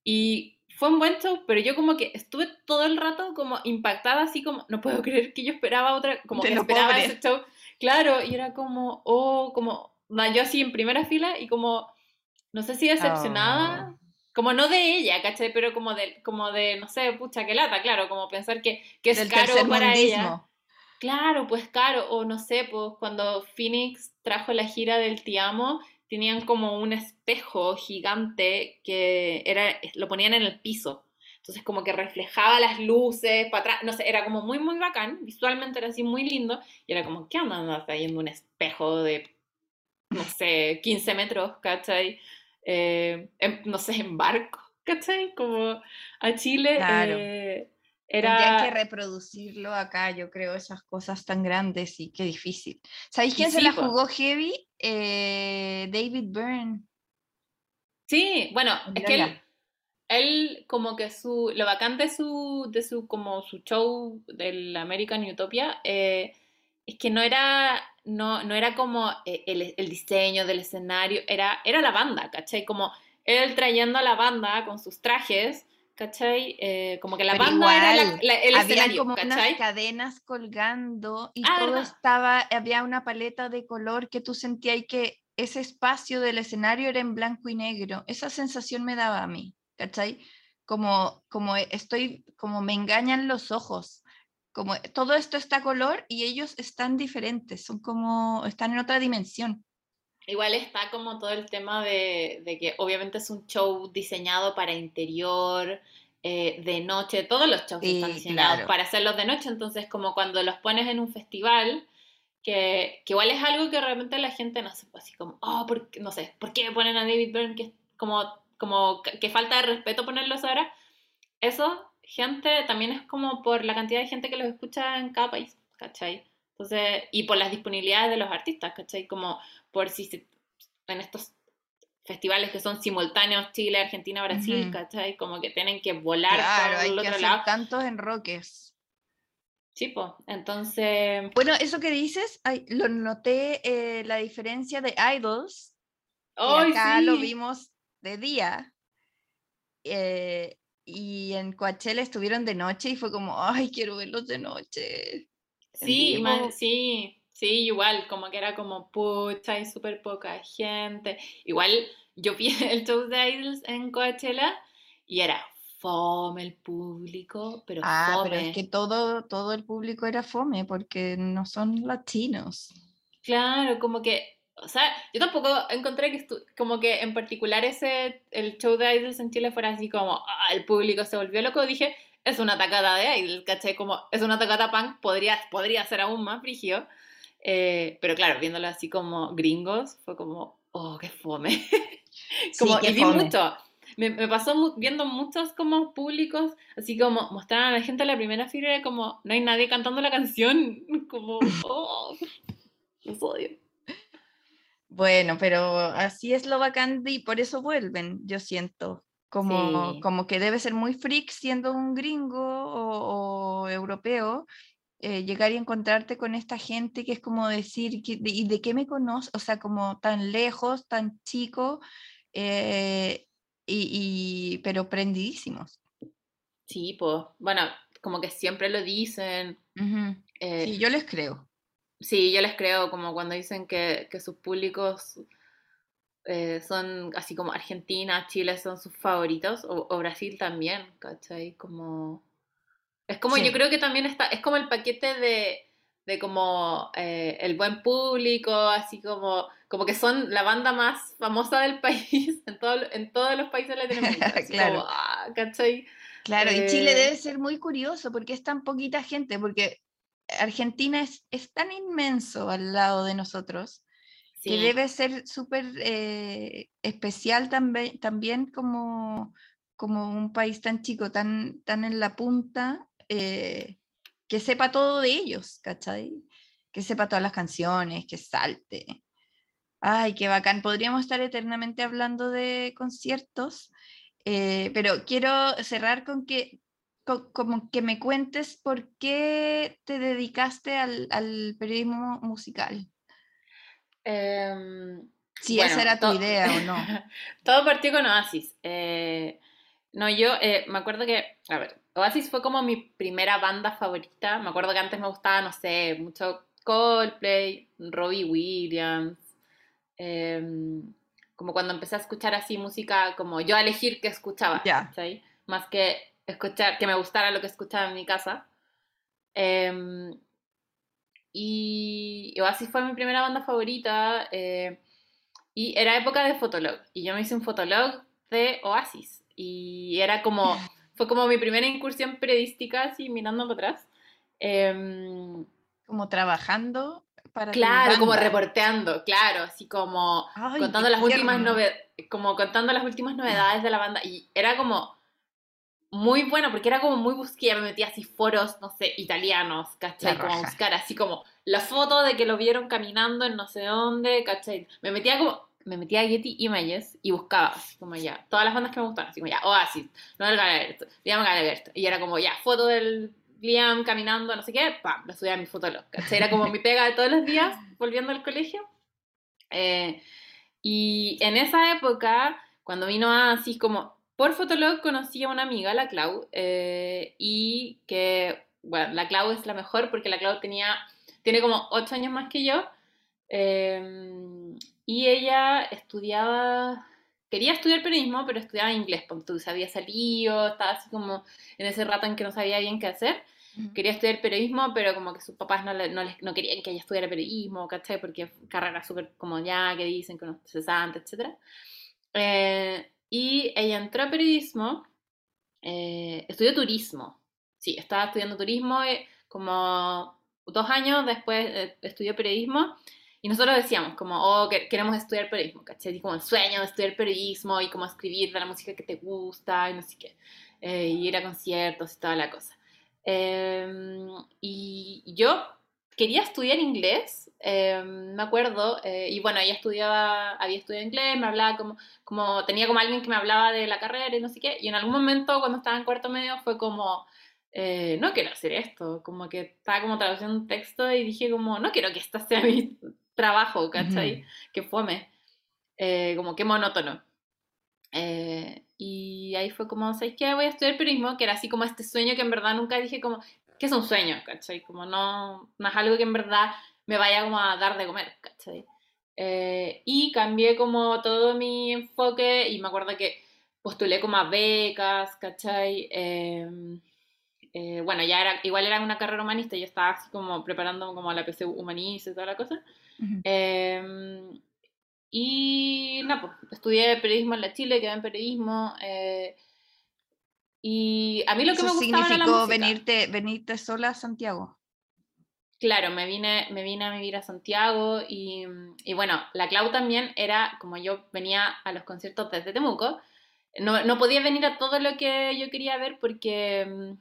Y fue un buen show, pero yo como que estuve todo el rato como impactada, así como, no puedo creer que yo esperaba otra, como que esperaba ese show. Claro, y era como, oh, como, yo así en primera fila y como, no sé si decepcionada. Oh. Como no de ella, ¿cachai? Pero como de, como de, no sé, pucha, que lata, claro, como pensar que, que es caro para ella. Claro, pues caro, o no sé, pues cuando Phoenix trajo la gira del Te Amo, tenían como un espejo gigante que era, lo ponían en el piso. Entonces como que reflejaba las luces para atrás, no sé, era como muy, muy bacán, visualmente era así muy lindo, y era como, ¿qué onda trayendo un espejo de, no sé, 15 metros, ¿cachai? Eh, no sé, en barco, ¿cachai? Como a Chile. Claro. Eh, era... que reproducirlo acá, yo creo, esas cosas tan grandes y qué difícil. ¿Sabéis quién se la jugó heavy? Eh, David Byrne. Sí, bueno, es que él, como que su, lo bacán de su, de su, como su show del American Utopia, eh, es que no era, no, no era como eh, el, el, diseño del escenario, era, era la banda, ¿cachai? Como él trayendo a la banda con sus trajes, ¿cachai? Eh, como que la banda era el había como unas cadenas colgando y ah, todo estaba, había una paleta de color que tú sentías que ese espacio del escenario era en blanco y negro. Esa sensación me daba a mí, ¿cachai? Como, como estoy, como me engañan los ojos. Como todo esto está color y ellos están diferentes, son como, están en otra dimensión. Igual está como todo el tema de, que obviamente es un show diseñado para interior, eh, de noche, todos los shows están diseñados para hacerlos de noche, entonces como cuando los pones en un festival, que, igual es algo que realmente la gente no sé, así como, oh, no sé, ¿por qué ponen a David Byrne que como, como que falta de respeto ponerlos ahora? Eso, gente, también es como por la cantidad de gente que los escucha en cada país, ¿cachai? Entonces, y por las disponibilidades de los artistas, ¿cachai? Como por si en estos festivales que son simultáneos Chile, Argentina, Brasil, ¿cachai? Como que tienen que volar claro, hay el otro que lado. tantos enroques. Sí, pues, entonces... Bueno, eso que dices, lo noté eh, la diferencia de Idols. Oh, acá lo vimos de día. Eh, y en Coachella estuvieron de noche y fue como, ay, quiero verlos de noche. Sí, sí, sí, igual, como que era como pucha y súper poca gente. Igual yo vi el show de Idols en Coachella y era fome el público, pero ah, pero es que todo, todo el público era fome porque no son latinos. Claro, como que, o sea, yo tampoco encontré que como que en particular ese, el show de Idols en Chile fuera así como, ah, el público se volvió loco, dije, es una tacada de Idol, ¿cachai? Como es una tacata punk, podría, podría ser aún más frigio. Eh, pero claro, viéndolo así como gringos, fue como, oh, qué fome. como, y vi mucho. Me, me, pasó viendo muchos como públicos, así como mostraban a la gente en la primera fila, como no hay nadie cantando la canción, como, oh, los odio. Bueno, pero así es lo bacán y por eso vuelven, yo siento. Como, como que debe ser muy freak siendo un gringo o, europeo, eh, llegar y encontrarte con esta gente que es como decir, ¿y de qué me conoce? O sea, como tan lejos, tan chico, eh, y, pero prendidísimos. Sí, pues, bueno, como que siempre lo dicen. Eh, sí, yo les creo. Sí, yo les creo, como cuando dicen que, que sus públicos eh, son así como Argentina, Chile son sus favoritos, o, Brasil también, ¿cachai? Como... Es como, yo creo que también está, es como el paquete de, de como eh, el buen público, así como, como que son la banda más famosa del país en, todo, en todos los países latinoamericanos. claro. Ah, ¿cachai? Claro, y Chile eh, debe ser muy curioso porque es tan poquita gente, porque Argentina es, es tan inmenso al lado de nosotros que debe ser súper eh, especial también, también como, como un país tan chico, tan, tan en la punta, eh, que sepa todo de ellos, ¿cachai? Que sepa todas las canciones, que salte. Ay, qué bacán. Podríamos estar eternamente hablando de conciertos, eh, pero quiero cerrar con que como que me cuentes por qué te dedicaste al, al periodismo musical. Em, si esa era tu idea o no. todo partió con Oasis. Eh, no, yo eh, me acuerdo que, a ver, Oasis fue como mi primera banda favorita. Me acuerdo que antes me gustaba, no sé, mucho Coldplay, Robbie Williams. Em, como cuando empecé a escuchar así música, como yo a elegir qué escuchaba, Más que escuchar, que me gustara lo que escuchaba en mi casa. Eh, y Oasis fue mi primera banda favorita. Eh, y era época de Fotolog. Y yo me hice un Fotolog de Oasis. Y era como, fue como mi primera incursión periodística, así mirando para atrás. Em, como trabajando para Claro, como reporteando, claro, así como contando las últimas como contando las últimas novedades de la banda. Y era como muy bueno, porque era como muy busquilla, me metía así foros, no sé, italianos, ¿cachai? Como a buscar así como la foto de que lo vieron caminando en no sé dónde, ¿cachai? Me metía como, me metía a Getty Images y buscaba, así como ya, todas las bandas que me gustaban, así como ya, Oasis, Noel Gallagher, Liam Gallagher, y era como ya, foto del Liam caminando, no sé qué, pam, lo subía a mi fotolog, ¿cachai? Era como mi pega de todos los días, volviendo al colegio. Eh, y en esa época, cuando vino así como por Fotolog conocí a una amiga, la Clau, eh, y que, bueno, la Clau es la mejor porque la Clau tenía, tiene como 8 años más que yo, em, y ella estudiaba, quería estudiar periodismo, pero estudiaba inglés, porque tú había salido, estaba así como en ese rato en que no sabía bien qué hacer. Quería estudiar periodismo, pero como que sus papás no, no, no querían que ella estudiara periodismo, ¿cachai? Porque carrera súper como ya, que dicen que no es cesante, etc. Eh, y ella entró a periodismo, eh, estudió turismo. Sí, estaba estudiando turismo eh, como dos años después eh, estudió periodismo. Y nosotros decíamos como, oh, queremos estudiar periodismo, ¿cachai? Y como el sueño de estudiar periodismo y como escribir la música que te gusta y no sé qué. y ir a conciertos y toda la cosa. Em, y yo quería estudiar inglés, em, me acuerdo, eh, y bueno, ella estudiaba, había estudiado inglés, me hablaba como, como, tenía como alguien que me hablaba de la carrera y no sé qué, y en algún momento cuando estaba en cuarto medio fue como, eh, no quiero hacer esto, como que estaba como traduciendo un texto y dije como, no quiero que esto sea mi trabajo, ¿cachai? Que fome, eh, como que monótono. y ahí fue como, ¿sabes qué? Voy a estudiar periodismo, que era así como este sueño que en verdad nunca dije como, que es un sueño, ¿cachai? Como no, no es algo que en verdad me vaya como a dar de comer, ¿cachai? Eh, y cambié como todo mi enfoque y me acuerdo que postulé como a becas, ¿cachai? Em, eh, bueno, ya era, igual era una carrera humanista, yo estaba así como preparando como la PC humanista y toda la cosa. Em, y nada, pues estudié periodismo en la Chile, quedé en periodismo. Eh, y a mí lo que me gustaba significó venirte, venirte sola a Santiago. Claro, me vine, me vine a vivir a Santiago y, y, bueno, la Clau también era, como yo venía a los conciertos desde Temuco, no, no, podía venir a todo lo que yo quería ver porque,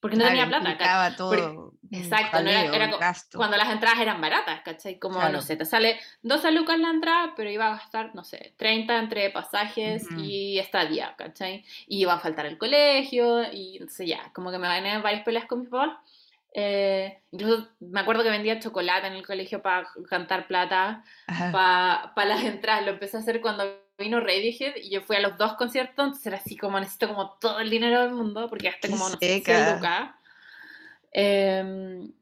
porque no tenía plata. Estaba todo. exacto, no era, cuando las entradas eran baratas, ¿cachai? Como, no sé, te sale 12 lucas la entrada, pero iba a gastar, no sé, 30 entre pasajes y estadía, ¿cachai? Y iba a faltar el colegio y no sé, ya, como que me gané varias peleas con mi papá. Eh, incluso me acuerdo que vendía chocolate en el colegio para cantar plata, para las entradas. Lo empecé a hacer cuando vino Radiohead y yo fui a los dos conciertos, entonces era así como necesito como todo el dinero del mundo porque hasta como no sé. Em,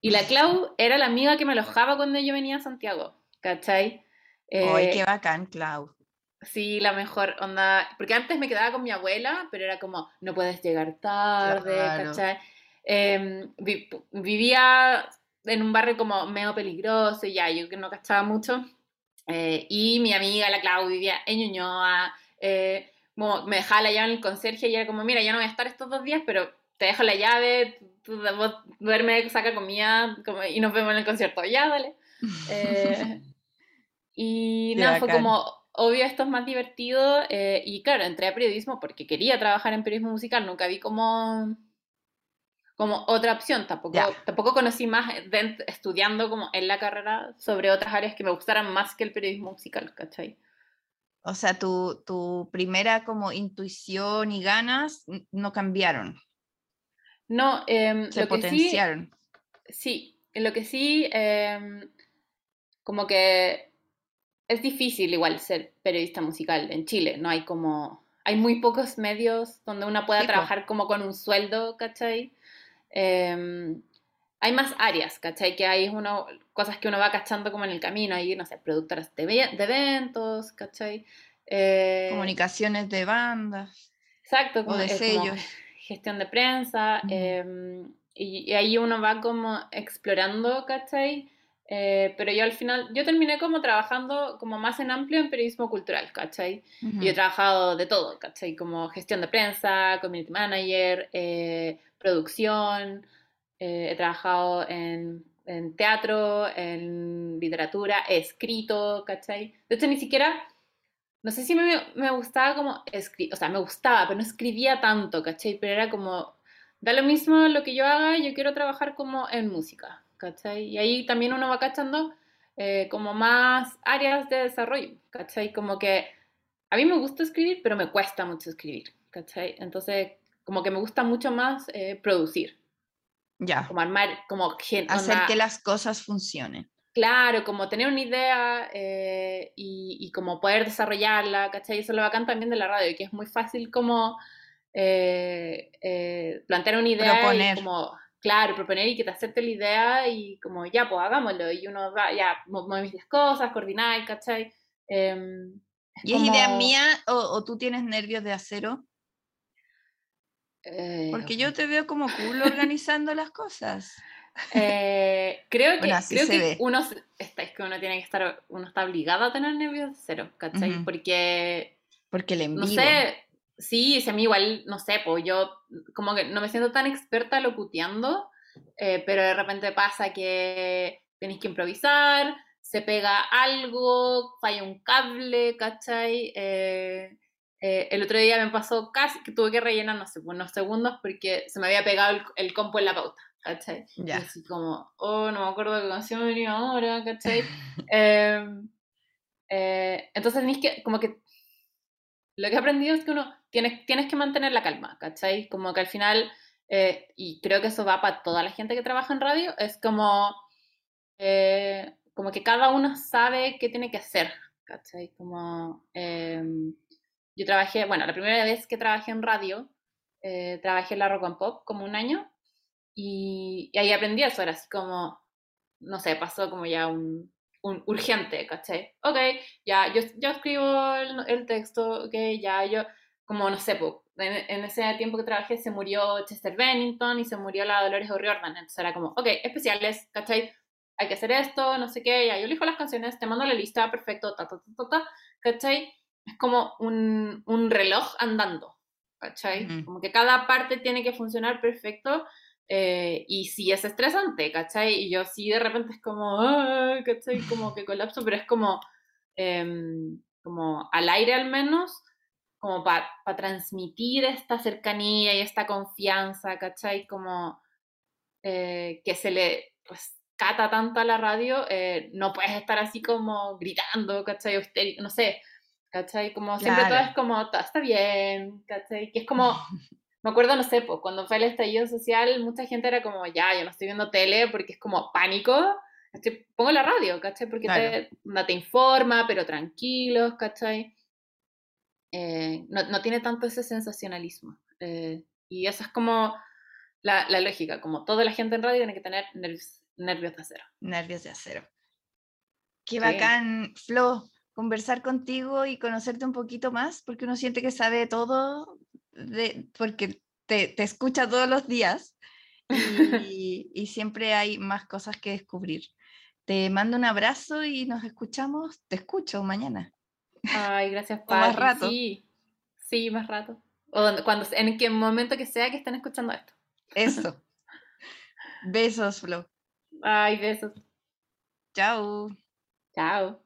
y la Clau era la amiga que me alojaba cuando yo venía a Santiago, ¿cachai? ¡Ay, qué eh, bacán, Clau! Sí, la mejor onda. Porque antes me quedaba con mi abuela, pero era como, no puedes llegar tarde, ¿cachai? Em, vivía en un barrio como medio peligroso y ya, yo que no cachaba mucho. Eh, y mi amiga, la Clau, vivía en Ñuñoa. Eh, me dejaba la llave en el conserje y era como, mira, ya no voy a estar estos dos días, pero te dejo la llave, tú, duerme, saca comida y nos vemos en el concierto. Ya, dale. Eh, y nada, fue como, obvio, esto es más divertido. y claro, entré a periodismo porque quería trabajar en periodismo musical. Nunca vi como como otra opción. Tampoco, tampoco conocí más estudiando como en la carrera sobre otras áreas que me gustaran más que el periodismo musical, ¿cachai? O sea, tu, tu primera como intuición y ganas no cambiaron. No, eh, se potenciaron. sí, lo que sí, em, como que es difícil igual ser periodista musical en Chile, no hay como, hay muy pocos medios donde uno pueda trabajar como con un sueldo, ¿cachai? Em, hay más áreas, ¿cachai? Que hay uno, cosas que uno va cachando como en el camino, hay, no sé, productoras de, de eventos, ¿cachai? Eh, Comunicaciones de bandas. Exacto, o de sellos. Gestión de prensa, em, y, ahí uno va como explorando, ¿cachai? Eh, pero yo al final, yo terminé como trabajando como más en amplio en periodismo cultural, ¿cachai? Y he trabajado de todo, ¿cachai? Como gestión de prensa, community manager, eh, producción, eh, he trabajado en, teatro, en literatura, he escrito, ¿cachai? De hecho, ni siquiera, no sé si me, me gustaba como escribir, o sea, me gustaba, pero no escribía tanto, ¿cachai? Pero era como, da lo mismo lo que yo haga, yo quiero trabajar como en música, ¿cachai? Y ahí también uno va cachando eh, como más áreas de desarrollo, ¿cachai? Como que a mí me gusta escribir, pero me cuesta mucho escribir, ¿cachai? Entonces como que me gusta mucho más eh, producir. Ya. Como armar, como... Hacer que las cosas funcionen. Claro, como tener una idea eh, y, como poder desarrollarla, ¿cachai? Eso es lo bacán también de la radio, que es muy fácil como eh, plantear una idea proponer. y como, claro, proponer y que te acepte la idea y como, ya, pues hagámoslo. Y uno va, ya, mueves las cosas, coordinar, ¿cachai? Em, ¿Y es idea mía o, o, tú tienes nervios de acero? Porque yo te veo como cool organizando las cosas. Eh, creo que, creo que uno es que uno tiene que estar, uno está obligado a tener nervios cero, ¿cachai? Porque porque le envío. No sé, sí, si a mí igual, no sé, pues yo como que no me siento tan experta locuteando, eh, pero de repente pasa que tenéis que improvisar, se pega algo, falla un cable, ¿cachai? Eh, eh, el otro día me pasó casi que tuve que rellenar, no sé, unos segundos porque se me había pegado el, el compo en la pauta, ¿cachai? Y así como, oh, no me acuerdo qué canción venía ahora, ¿cachai? Em, eh, entonces tenéis que, como que, lo que he aprendido es que uno tienes, tienes que mantener la calma, ¿cachai? Como que al final, eh, y creo que eso va para toda la gente que trabaja en radio, es como, como que cada uno sabe qué tiene que hacer, ¿cachai? Como em, yo trabajé, bueno, la primera vez que trabajé en radio, eh, trabajé en la Rock and Pop como un año y, ahí aprendí eso, era así como, no sé, pasó como ya un, un urgente, ¿cachai? Ok, ya, yo, yo escribo el, texto, ok, ya, yo, como no sé, en, ese tiempo que trabajé se murió Chester Bennington y se murió la Dolores O'Riordan, entonces era como, ok, especiales, ¿cachai? Hay que hacer esto, no sé qué, ya, yo elijo las canciones, te mando la lista, perfecto, ta, ta, ta, ta, ta ¿cachai? Es como un, un reloj andando, ¿cachai? Como que cada parte tiene que funcionar perfecto eh, y sí es estresante, ¿cachai? Y yo sí de repente es como, ah", ¿cachai? Como que colapso, pero es como, em, como al aire al menos, como para transmitir esta cercanía y esta confianza, ¿cachai? Como eh, que se le pues, cata tanto a la radio, eh, no puedes estar así como gritando, ¿cachai? Histérico, no sé, ¿cachai? Como siempre todo es como, todo está bien, ¿cachai? Que es como, me acuerdo, no sé, pues, cuando fue el estallido social, mucha gente era como, ya, yo no estoy viendo tele porque es como pánico, pongo la radio, ¿cachai? Porque te, te informa, pero tranquilos, ¿cachai? Eh, no, tiene tanto ese sensacionalismo. Eh, y esa es como la, lógica, como toda la gente en radio tiene que tener nervios, nervios de acero. Nervios de acero. Qué bacán, Flo, conversar contigo y conocerte un poquito más, porque uno siente que sabe todo, de, porque te, te escucha todos los días y, y, siempre hay más cosas que descubrir. Te mando un abrazo y nos escuchamos, te escucho mañana. Ay, gracias, Pati. más rato. Sí, sí, más rato. O cuando, en qué momento que sea que estén escuchando esto. Eso. besos, Flo. Ay, besos. Chao. Chao.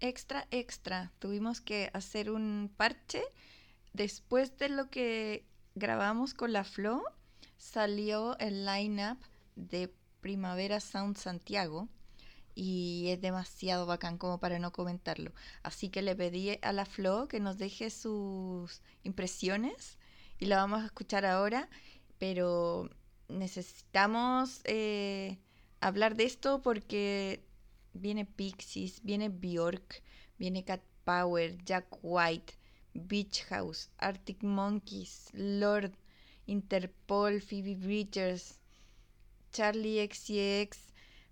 Extra, extra. Tuvimos que hacer un parche. Después de lo que grabamos con la Flo, salió el lineup de Primavera Sound Santiago y es demasiado bacán como para no comentarlo. Así que le pedí a la Flo que nos deje sus impresiones y la vamos a escuchar ahora, pero necesitamos eh, hablar de esto porque viene Pixies, viene Bjork, viene Cat Power, Jack White, Beach House, Arctic Monkeys, Lord, Interpol, Phoebe Bridgers, Charlie XCX,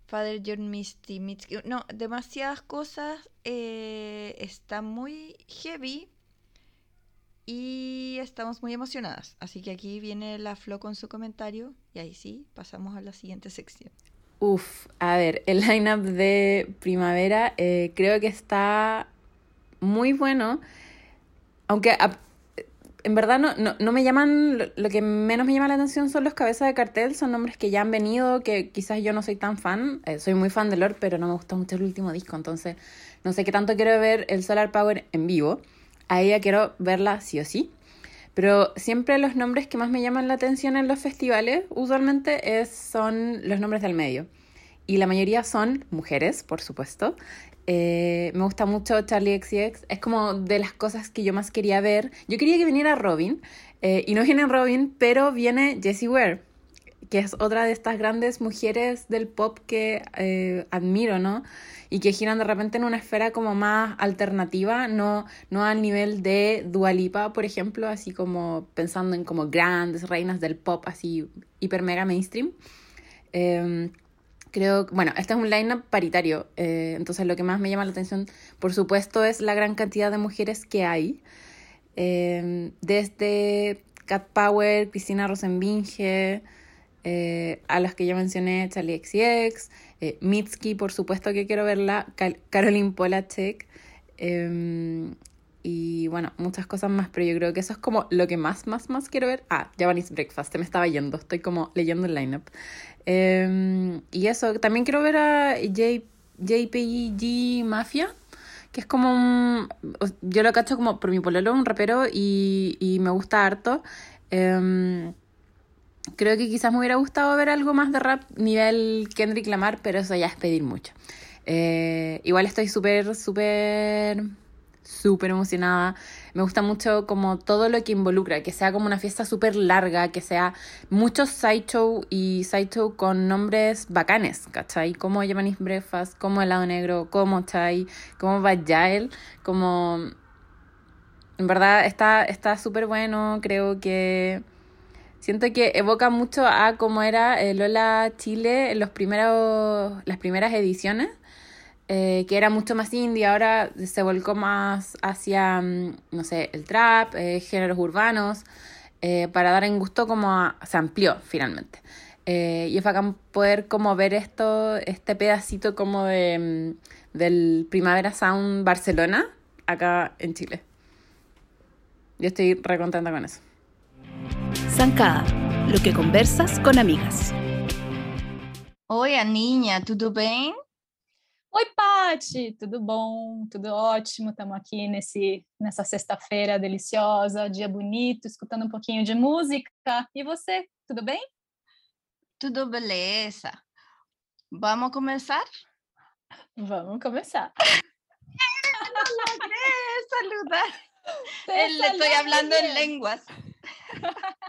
Father John Misty, no, demasiadas cosas, eh, está muy heavy y estamos muy emocionadas. Así que aquí viene la Flo con su comentario y ahí sí, pasamos a la siguiente sección. Uf, a ver, el lineup de primavera eh, creo que está muy bueno, aunque en verdad no, no, no, me llaman, lo, que menos me llama la atención son los cabezas de cartel, son nombres que ya han venido, que quizás yo no soy tan fan, eh, soy muy fan de Lord, pero no me gusta mucho el último disco, entonces no sé qué tanto quiero ver el Solar Power en vivo, a ella quiero verla sí o sí, pero siempre los nombres que más me llaman la atención en los festivales usualmente es, son los nombres del medio, y la mayoría son mujeres, por supuesto, eh, me gusta mucho Charlie XCX. Es como de las cosas que yo más quería ver. Yo quería que viniera Robin. Eh, y no viene Robin, pero viene Jessie Ware, que es otra de estas grandes mujeres del pop que eh, admiro, ¿no? Y que giran de repente en una esfera como más alternativa, no, no al nivel de Dualipa, por ejemplo, así como pensando en como grandes reinas del pop, así hiper mega mainstream. Em, Creo, bueno, este es un line-up paritario, eh, entonces lo que más me llama la atención, por supuesto, es la gran cantidad de mujeres que hay. Eh, desde Cat Power, Cristina Rosenbinge, eh, a las que ya mencioné, Charlie XCX, eh, Mitski, por supuesto que quiero verla, Caroline Polachek, y bueno, muchas cosas más, pero yo creo que eso es como lo que más, más, más quiero ver. Ah, Japanese Breakfast, te me estaba yendo, estoy como leyendo el lineup. Em, y eso, también quiero ver a J, JPG Mafia, que es como un. Yo lo cacho como por mi pololo, un rapero, y, y me gusta harto. Em, creo que quizás me hubiera gustado ver algo más de rap nivel Kendrick Lamar, pero eso ya es pedir mucho. Eh, igual estoy súper, súper súper emocionada. Me gusta mucho como todo lo que involucra, que sea como una fiesta súper larga, que sea muchos sideshow y sideshow con nombres bacanes, ¿cachai? Como Japanese Breakfast, como Helado Negro, como Chai, como Bajael, como... En verdad está súper bueno, creo que... Siento que evoca mucho a cómo era Lola Chile en los primeros, las primeras ediciones eh, que era mucho más indie, ahora se volcó más hacia, mm, no sé, el trap, eh, géneros urbanos, eh, para dar en gusto como se amplió finalmente. y es bacán poder como ver esto, este pedacito como de, mm, del Primavera Sound Barcelona, acá en Chile. Yo estoy re contenta con eso. Zancada, lo que conversas con amigas. Oye, niña, ¿todo bien? Oi, Pati, tudo bom? Tudo ótimo. Estamos aqui nesse, nessa sexta-feira deliciosa, dia bonito, escutando um pouquinho de música. E você, tudo bem? Tudo beleza. Vamos começar? Vamos começar. logré saludar. Le estoy hablando en lenguas.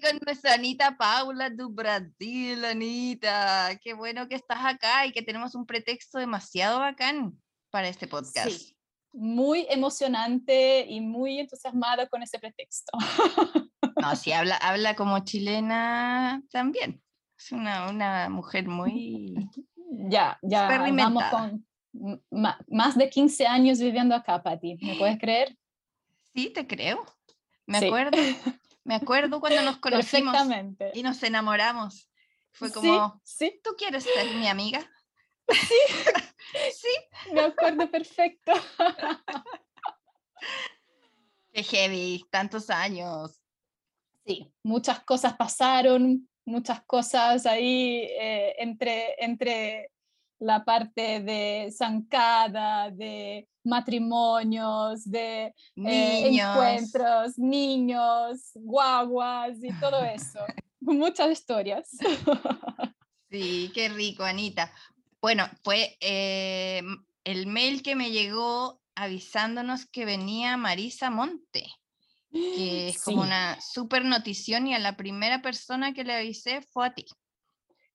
Con nuestra Anita Paula de Brasil, Anita. Qué bueno que estás acá y que tenemos un pretexto demasiado bacán para este podcast. Sí, muy emocionante y muy entusiasmada con ese pretexto. No, sí, habla, habla como chilena también. Es una, una mujer muy... Ya, ya, vamos con más de 15 años viviendo acá, Pati. ¿Me puedes creer? Sí, te creo. Me acuerdo. Me acuerdo cuando nos conocimos y nos enamoramos. Fue como, sí, ¿tú quieres ser mi amiga? Sí, sí, me acuerdo perfecto. Qué heavy, tantos años. Sí, muchas cosas pasaron, muchas cosas ahí eh, entre, entre la parte de zancada, de matrimonios, de eh, encuentros, niños, guaguas y todo eso. Muchas historias. Sí, qué rico, Anita. Bueno, fue eh, el mail que me llegó avisándonos que venía Marisa Monte, que es como una super notición y a la primera persona que le avisé fue a ti.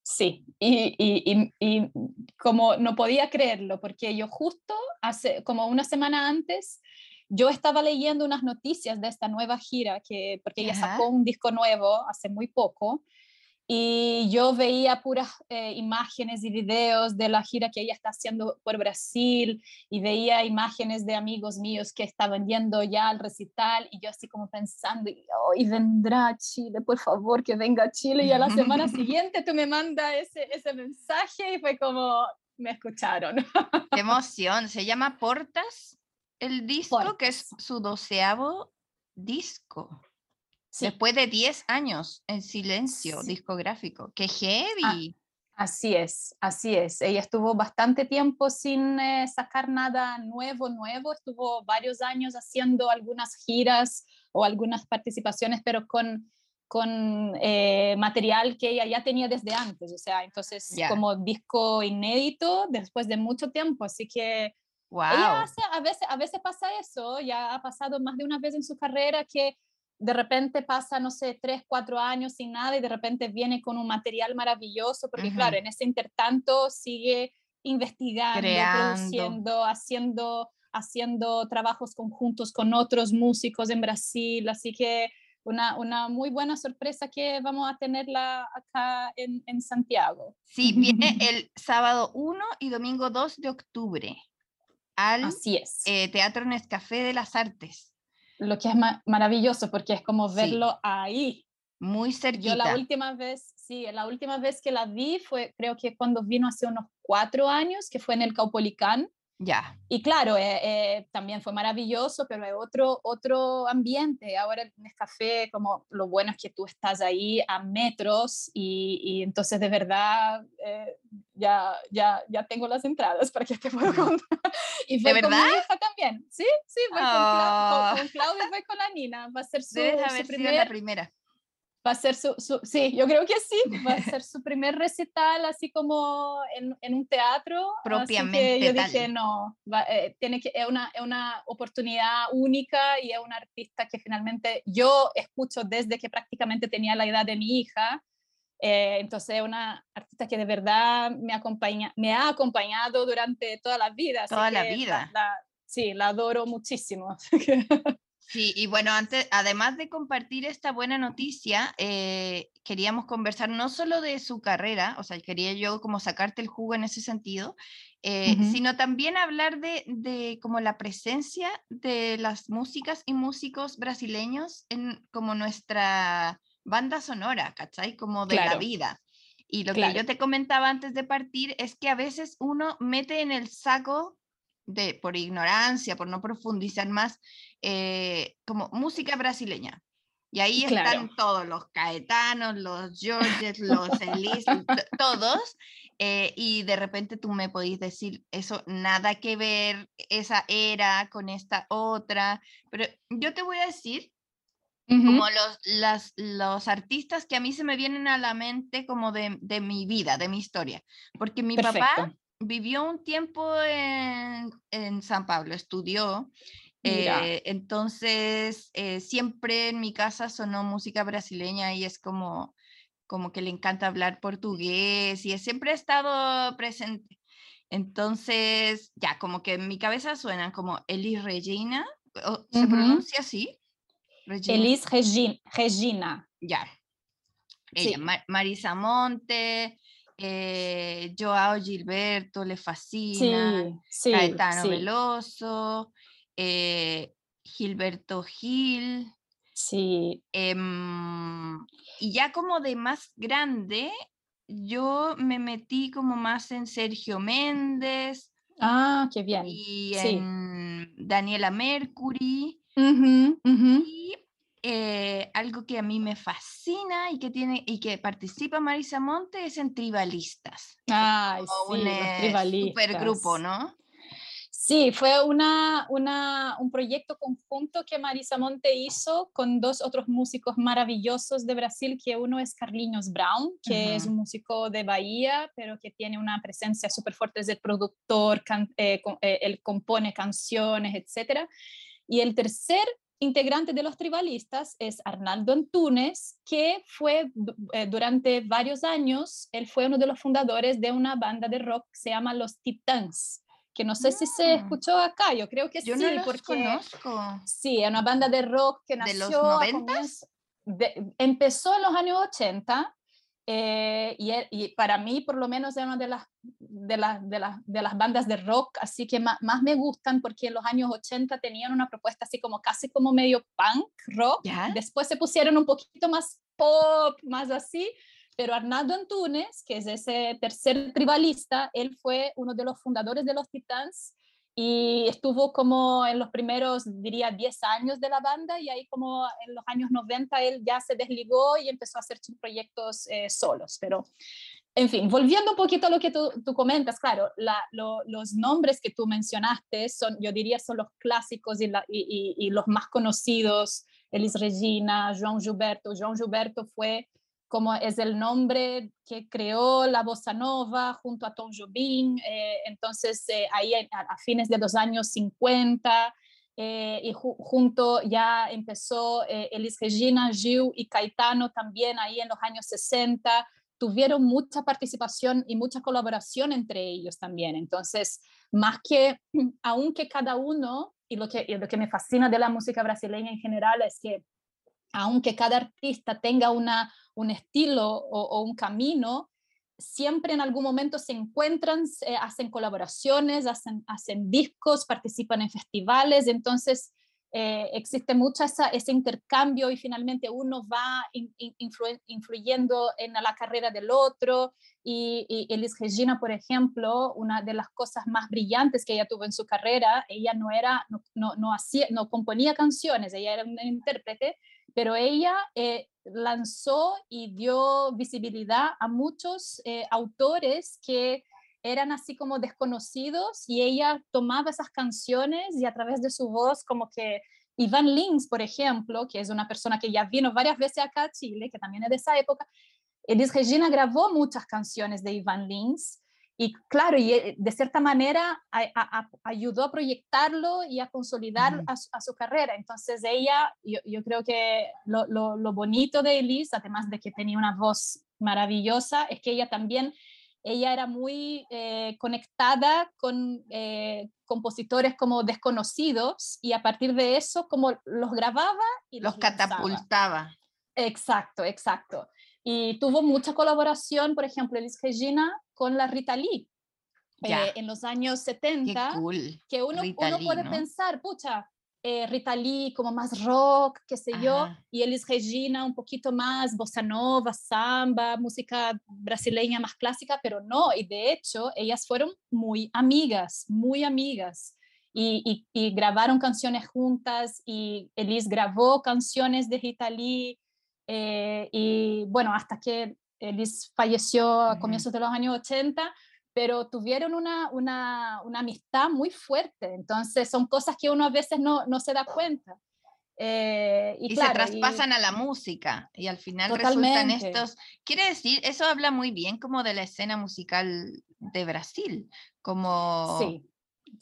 Sí, y, como no podía creerlo, porque yo justo hace como una semana antes, yo estaba leyendo unas noticias de esta nueva gira, que, porque ella sacó un disco nuevo hace muy poco, y yo veía puras eh, imágenes y videos de la gira que ella está haciendo por Brasil y veía imágenes de amigos míos que estaban yendo ya al recital y yo así como pensando, y vendrá a Chile, por favor, que venga a Chile y a la semana siguiente tú me mandas ese, ese mensaje y fue como, me escucharon. Qué emoción, se llama Portas el disco, que es su doceavo disco. Después de 10 años en silencio discográfico. ¡Qué ah, heavy! así es, así es. Ella estuvo bastante tiempo sin eh, sacar nada nuevo, nuevo. Estuvo varios años haciendo algunas giras o algunas participaciones, pero con, con eh, material que ella ya tenía desde antes. O sea, entonces como disco inédito después de mucho tiempo. Así que... Wow. a, veces, a veces pasa eso, ya ha pasado más de una vez en su carrera que de repente pasa, no sé, tres, cuatro años sin nada y de repente viene con un material maravilloso, porque claro, en ese intertanto sigue investigando, produciendo, haciendo, haciendo trabajos conjuntos con otros músicos en Brasil, así que una, una muy buena sorpresa que vamos a tenerla acá en, en Santiago. Sí, viene el sábado 1 y domingo 2 de octubre al Así es. Eh, Teatro Nescafé de las Artes lo que es maravilloso porque es como verlo ahí. Muy cerquita. Yo la última vez, sí, la última vez que la vi fue creo que cuando vino hace unos cuatro años, que fue en el Caupolicán, ya. Y claro, eh, eh, también fue maravilloso, pero hay otro, otro ambiente. Ahora el Nescafé, como lo bueno es que tú estás ahí a metros y, y entonces de verdad eh, ya, ya, ya tengo las entradas para que te pueda contar. Y fue ¿De verdad? Con mi hija también. Sí, sí, voy con, Clau con, Claudia y voy con la Nina. Va a ser su, su primer, la primera va a ser su, su, sí, yo creo que sí, va a ser su primer recital así como en, en un teatro. Propiamente. yo dije, no, eh, tiene que, es una, es una oportunidad única y es una artista que finalmente yo escucho desde que prácticamente tenía la edad de mi hija. Eh, entonces es una artista que de verdad me, acompaña, me ha acompañado durante toda la vida. Toda la vida. sí, la adoro muchísimo. Sí, y bueno, antes, además de compartir esta buena noticia, eh, queríamos conversar no solo de su carrera, o sea, quería yo como sacarte el jugo en ese sentido, eh, sino también hablar de, de, como la presencia de las músicas y músicos brasileños en como nuestra banda sonora, ¿cachai? Como de la vida. Y lo que yo te comentaba antes de partir es que a veces uno mete en el saco de, por ignorancia, por no profundizar más, eh, como música brasileña. Y ahí están todos los Caetanos, los Georges, los Elis, todos. eh, y de repente tú me podís decir, eso nada que ver, esa era con esta otra, pero yo te voy a decir como los, las, los artistas que a mí se me vienen a la mente como de, de mi vida, de mi historia, porque mi papá vivió un tiempo en, en San Pablo, estudió, eh, entonces eh, siempre en mi casa sonó música brasileña y es como como que le encanta hablar portugués y siempre ha estado presente. Entonces, ya, como que en mi cabeza suenan como Elis Regina, ¿se pronuncia así? Elis Regina. Ya. Ella, Marisa Monte, eh, Joao Gilberto, le fascina, sí, Caetano Veloso, eh, Gilberto Gil. Sí. Em, y ya como de más grande, yo me metí como más en Sergio Méndez. Ah, qué bien. Y en Daniela Mercury. Y eh, algo que a mí me fascina y que tiene y que participa Marisa Monte es en Tribalistas. Ay, sí, un eh, tribalistas. super grupo, ¿no? Sí, fue una, una, un proyecto conjunto que Marisa Monte hizo con dos otros músicos maravillosos de Brasil, que uno es Carlinhos Brown, que es un músico de Bahía, pero que tiene una presencia súper fuerte, es el productor, eh, eh, él compone canciones, etc. Y el tercer integrante de los tribalistas es Arnaldo Antunes, que fue eh, durante varios años, él fue uno de los fundadores de una banda de rock que se llama Los Titans que no sé si se ah. escuchó acá, yo creo que yo sí, no los porque conozco. sí, es una banda de rock que nació ¿De los 90? empezó en los años 80 eh, y, e, y, para mí por lo menos es una de las, de, las, de, las, de las bandas de rock así que más, más, me gustan porque en los años 80 tenían una propuesta así como casi como medio punk rock, después se pusieron un poquito más pop, más así, pero Arnaldo Antunes, que es ese tercer tribalista, él fue uno de los fundadores de los Titans y estuvo como en los primeros, diría, 10 años de la banda y ahí como en los años 90 él ya se desligó y empezó a hacer sus proyectos eh, solos. Pero, en fin, volviendo un poquito a lo que tú, comentas, claro, la, los nombres que tú mencionaste son, yo diría, son los clásicos y los más conocidos, Elis Regina, João Gilberto. João Gilberto fue como es el nombre que creó la bossa nova junto a Tom Jobim, eh, entonces eh, ahí a, fines de los años 50, eh, y junto ya empezó Elis Regina, Gil y Caetano también ahí en los años 60, tuvieron mucha participación y mucha colaboración entre ellos también, entonces más que, aunque cada uno, y lo que, y lo que me fascina de la música brasileña en general es que aunque cada artista tenga una, un estilo o, un camino, siempre en algún momento se encuentran, hacen colaboraciones, hacen, hacen discos, participan en festivales, entonces eh, existe mucho ese intercambio y finalmente uno va influyendo en la carrera del otro. Y, Elis Regina, por ejemplo, una de las cosas más brillantes que ella tuvo en su carrera, ella no era, no, no hacía, no componía canciones, ella era una intérprete, pero ella eh, lanzó y dio visibilidad a muchos eh, autores que eran así como desconocidos y ella tomaba esas canciones y a través de su voz como que Iván Lins, por ejemplo, que es una persona que ya vino varias veces acá a Chile, que también es de esa época, Elis Regina grabó muchas canciones de Iván Lins y claro, y eh, de cierta manera ayudó a proyectarlo y a consolidar a, su carrera. Entonces ella, yo, yo creo que lo, lo, bonito de Elise, además de que tenía una voz maravillosa, es que ella también, ella era muy eh, conectada con eh, compositores como desconocidos y a partir de eso como los grababa y los, los catapultaba. Exacto, exacto. Y tuvo mucha colaboración, por ejemplo, Elis Regina con la Rita Lee eh, en los años 70, que uno, uno puede pensar, pucha, eh, Rita Lee como más rock, qué sé yo, y Elis Regina un poquito más bossa nova, samba, música brasileña más clásica, pero no, y de hecho ellas fueron muy amigas, muy amigas. Y, y, y grabaron canciones juntas y Elis grabó canciones de Rita Lee eh, y bueno, hasta que Elis falleció a comienzos de los años 80, pero tuvieron una, una, una, amistad muy fuerte. Entonces son cosas que uno a veces no, no se da cuenta. Eh, y, se traspasan a la música y al final resultan estos. Quiere decir, eso habla muy bien como de la escena musical de Brasil, como, sí,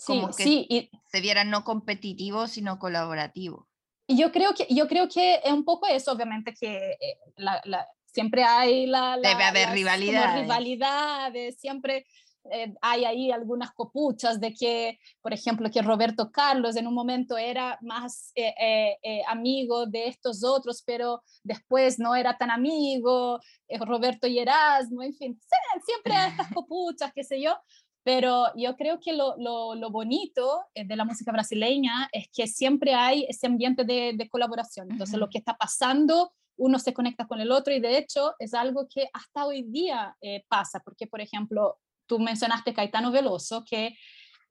como que sí, se viera no competitivo, sino colaborativo. Y yo creo que, yo creo que es un poco eso, obviamente, que eh, la, siempre hay la, Debe haber rivalidades. rivalidades, siempre eh, hay ahí algunas copuchas de que, por ejemplo, que Roberto Carlos en un momento era más eh, eh, amigo de estos otros, pero después no era tan amigo, Roberto y Erasmo, en fin, siempre hay estas copuchas, qué sé yo, pero yo creo que lo, lo, lo, bonito de la música brasileña es que siempre hay ese ambiente de, de colaboración. Entonces, lo que está pasando, uno se conecta con el otro y de hecho es algo que hasta hoy día pasa, porque, por ejemplo, tú mencionaste Caetano Veloso, que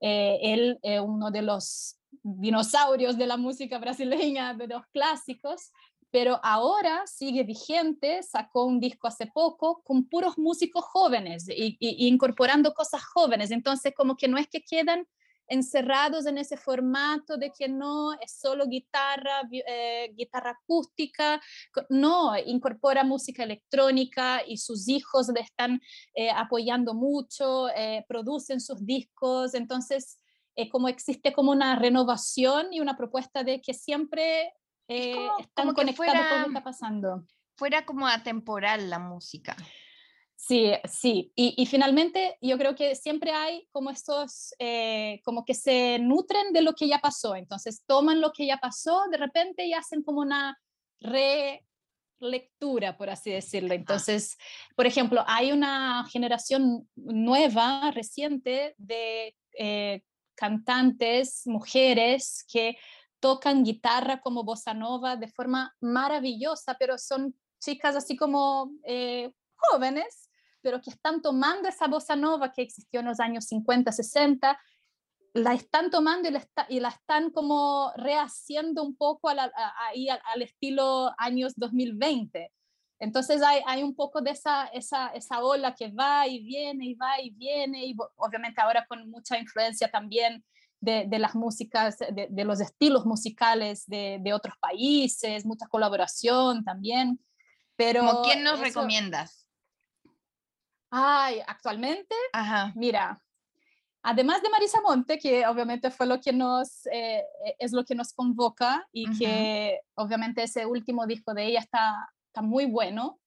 eh, él es uno de los dinosaurios de la música brasileña, de los clásicos, pero ahora sigue vigente, sacó un disco hace poco con puros músicos jóvenes y, incorporando cosas jóvenes, entonces como que no es que quedan encerrados en ese formato de que no es solo guitarra, eh, guitarra acústica, no, incorpora música electrónica y sus hijos le están eh, apoyando mucho, eh, producen sus discos, entonces como existe como una renovación y una propuesta de que siempre están conectados con lo que está pasando. Fuera como atemporal la música. Sí, sí. Y, finalmente yo creo que siempre hay como estos, eh, como que se nutren de lo que ya pasó. Entonces toman lo que ya pasó de repente y hacen como una relectura, por así decirlo. Entonces, por ejemplo, hay una generación nueva, reciente, de eh, cantantes, mujeres que tocan guitarra como bossa nova de forma maravillosa, pero son chicas así como eh, jóvenes pero que están tomando esa bossa nova que existió en los años 50, 60, la están tomando y la, y la están como rehaciendo un poco al, al, estilo años 2020. Entonces hay, hay, un poco de esa, esa, esa ola que va y viene y va y viene, y obviamente ahora con mucha influencia también de, de las músicas, de, de, los estilos musicales de, de, otros países, mucha colaboración también. Pero quién nos recomiendas? Ay, actualmente, mira, además de Marisa Monte, que obviamente fue lo que nos, eh, e, es lo que nos convoca y que obviamente ese último disco de ella está, está muy bueno.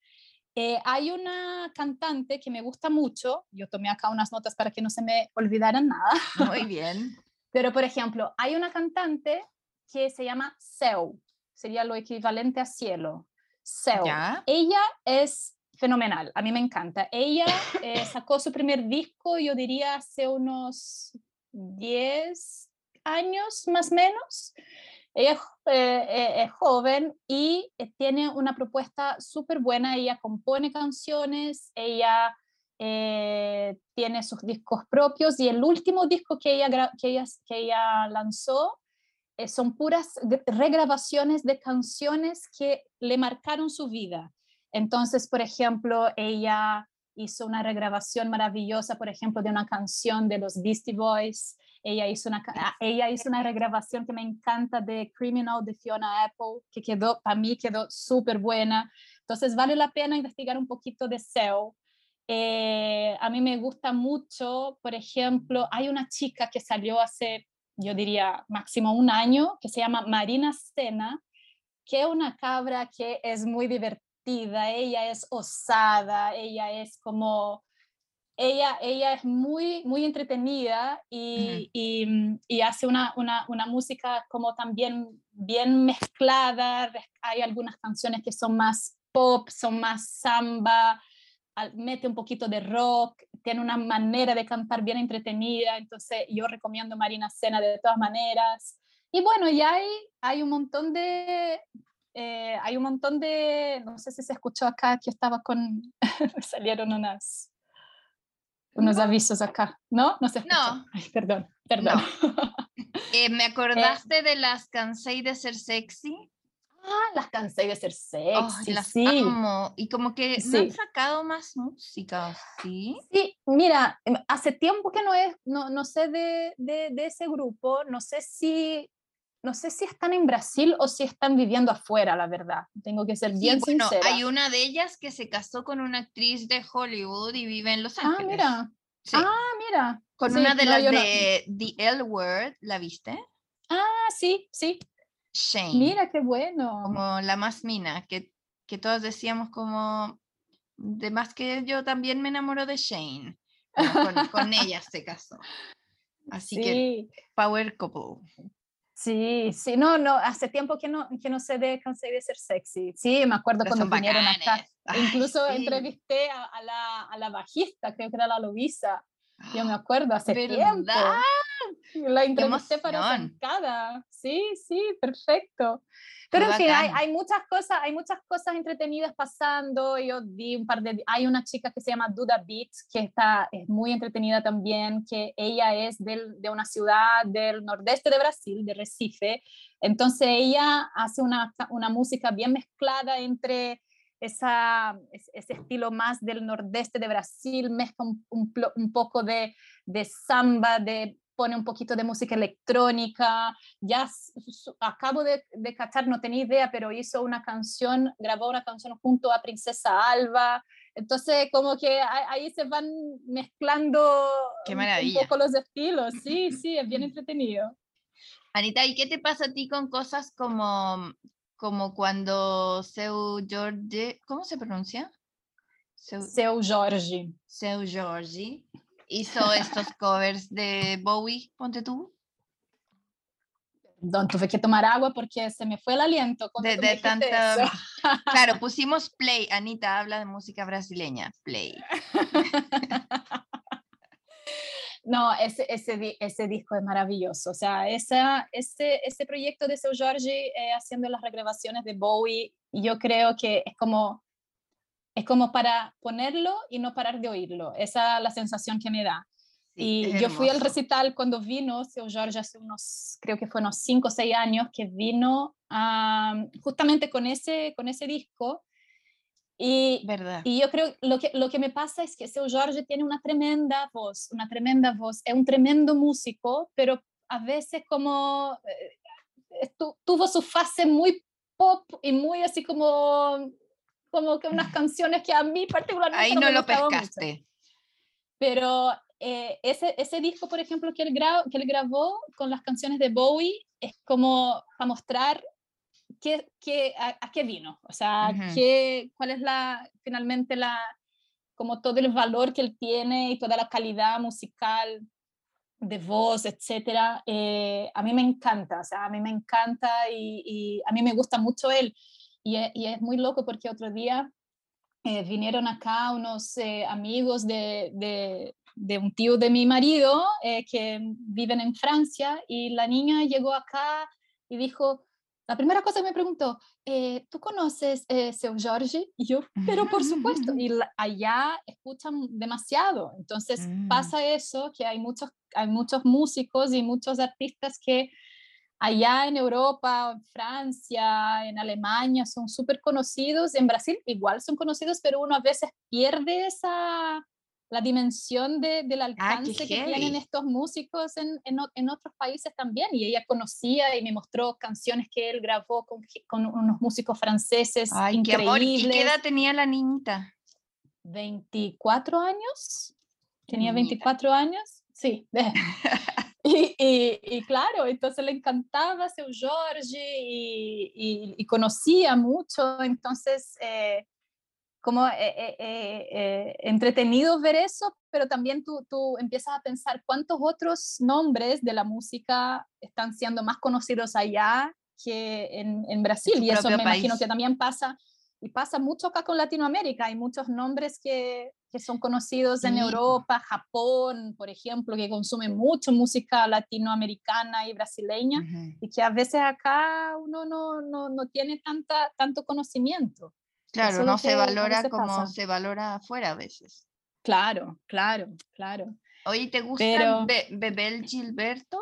Eh, hay una cantante que me gusta mucho, yo tomé acá unas notas para que no se me olvidaran nada. Muy bien. Pero, por ejemplo, hay una cantante que se llama Seu, sería lo equivalente a cielo. Seu. Ella es fenomenal, a mí me encanta. Ella eh, sacó su primer disco, yo diría, hace unos 10 años más o menos. Ella eh, eh, es joven y tiene una propuesta súper buena. Ella compone canciones, ella tiene sus discos propios y el último disco que ella, que ella, que ella lanzó son puras regrabaciones de canciones que le marcaron su vida. Entonces, por ejemplo, ella hizo una regrabación maravillosa, por ejemplo, de una canción de los Beastie Boys. Ella hizo una, ah, ella hizo una regrabación que me encanta de Criminal de Fiona Apple, que quedó, para mí quedó súper buena. Entonces, vale la pena investigar un poquito de SEO. Eh, a mí me gusta mucho, por ejemplo, hay una chica que salió hace, yo diría, máximo un año, que se llama Marina Sena, que es una cabra que es muy divertida ella es osada, ella es como, ella, ella es muy, muy entretenida y, y, hace una, una, una, música como también bien mezclada, hay algunas canciones que son más pop, son más samba, mete un poquito de rock, tiene una manera de cantar bien entretenida, entonces yo recomiendo Marina Cena de todas maneras. Y bueno, y hay, hay un montón de, eh, hay un montón de, no sé si se escuchó acá, que estaba con, salieron unas, unos avisos acá, ¿no? No se escuchó. No. perdón, perdón. Eh, ¿Me acordaste de las cansé de ser sexy? Ah, las cansé de ser sexy, las sí. amo. Y como que no han sacado más música, ¿sí? Sí, mira, em, hace tiempo que no, es, no, no sé de, de, de, ese grupo, no sé si no sé si están en Brasil o si están viviendo afuera, la verdad. Tengo que ser bien sí, bueno, Hay una de ellas que se casó con una actriz de Hollywood y vive en Los Ángeles. Ah, mira. Ah, mira. Con una de las de The L Word, ¿la viste? Ah, sí, sí. Shane. Mira qué bueno. Como la más mina, que, que todos decíamos como, de más que yo también me enamoro de Shane. Con, con, ella se casó. Así que, Power Couple. Sí, sí, no, no, hace tiempo que no, que no se de conseguir ser sexy. Sí, me acuerdo cuando vinieron acá. Incluso entrevisté a, la, a, la, bajista, creo que era la Lovisa. Yo me acuerdo, hace tiempo. La entrevisté para Zancada. Sí, sí, perfecto. Pero en fin, hay, hay, muchas cosas, hay muchas cosas entretenidas pasando. Yo di un par de, hay una chica que se llama Duda Beats que está es muy entretenida también, que ella es del, de una ciudad del nordeste de Brasil, de Recife. Entonces ella hace una, una música bien mezclada entre esa, ese estilo más del nordeste de Brasil, mezcla un, un, un poco de, de samba, de pone un poquito de música electrónica, ya acabo de, de cachar, no tenía idea, pero hizo una canción, grabó una canción junto a Princesa Alba, entonces como que ahí se van mezclando un poco los estilos, sí, sí, es bien entretenido. Anita, ¿y qué te pasa a ti con cosas como, como cuando Seu Jorge, ¿cómo se pronuncia? Seu, Seu Jorge. Seu Jorge hizo estos covers de Bowie, ponte tú. Don, tuve que tomar agua porque se me fue el aliento. De, de tanto... Claro, pusimos play. Anita habla de música brasileña. Play. No, ese, ese, ese disco es maravilloso. O sea, esa, ese, ese proyecto de Seu Jorge eh, haciendo las regrabaciones de Bowie, yo creo que es como es como para ponerlo y no parar de oírlo. Esa es la sensación que me da. y yo fui al recital cuando vino Seu Jorge hace unos, creo que fue unos 5 o 6 años, que vino justamente con ese, con ese disco. Y, Verdad. y yo creo lo que lo que me pasa es que Seu Jorge tiene una tremenda voz, una tremenda voz, es un tremendo músico, pero a veces como eh, tuvo su fase muy pop y muy así como como que unas canciones que a mí particularmente Ahí no, lo pescaste. Pero eh, ese, ese disco, por ejemplo, que él, que él grabó con las canciones de Bowie, es como para mostrar qué, qué, a, qué vino, o sea, qué, cuál es la, finalmente la, como todo el valor que él tiene y toda la calidad musical de voz, etcétera, eh, a mí me encanta, o sea, a mí me encanta y, y a mí me gusta mucho él. E, y, es muy loco porque otro día eh, vinieron acá unos eh, amigos de, de, de, un tío de mi marido eh, que viven en Francia y la niña llegó acá y dijo, la primera cosa que me preguntó, ¿tú conoces eh, Seu Jorge? Y yo, pero por supuesto, y allá escuchan demasiado, entonces mm. pasa eso, que hay muchos, hay muchos músicos y muchos artistas que allá en Europa, en Francia, en Alemania son súper conocidos, en Brasil igual son conocidos, pero uno a veces pierde esa la dimensión de, del ah, alcance que tienen estos músicos en, en, en, otros países también. Y ella conocía y me mostró canciones que él grabó con, con unos músicos franceses Ay, increíbles. Qué ¿Y qué edad tenía la niñita? 24 años. Tenía 24 años. Sí. Y, y, claro, entonces le encantaba Seu Jorge y, y conocía mucho, entonces eh, como eh, eh, eh, entretenido ver eso, pero también tú, tú empiezas a pensar cuántos otros nombres de la música están siendo más conocidos allá que en, en Brasil, y eso me imagino que también pasa y pasa mucho acá con Latinoamérica. Hay muchos nombres que, que son conocidos en Europa, Japón, por ejemplo, que consumen mucho música latinoamericana y brasileña y que a veces acá uno no, no, no, tiene tanta, tanto conocimiento. Claro, no se valora como se valora afuera a veces. Claro, claro, claro. Oye, ¿te gusta Bebel Gilberto?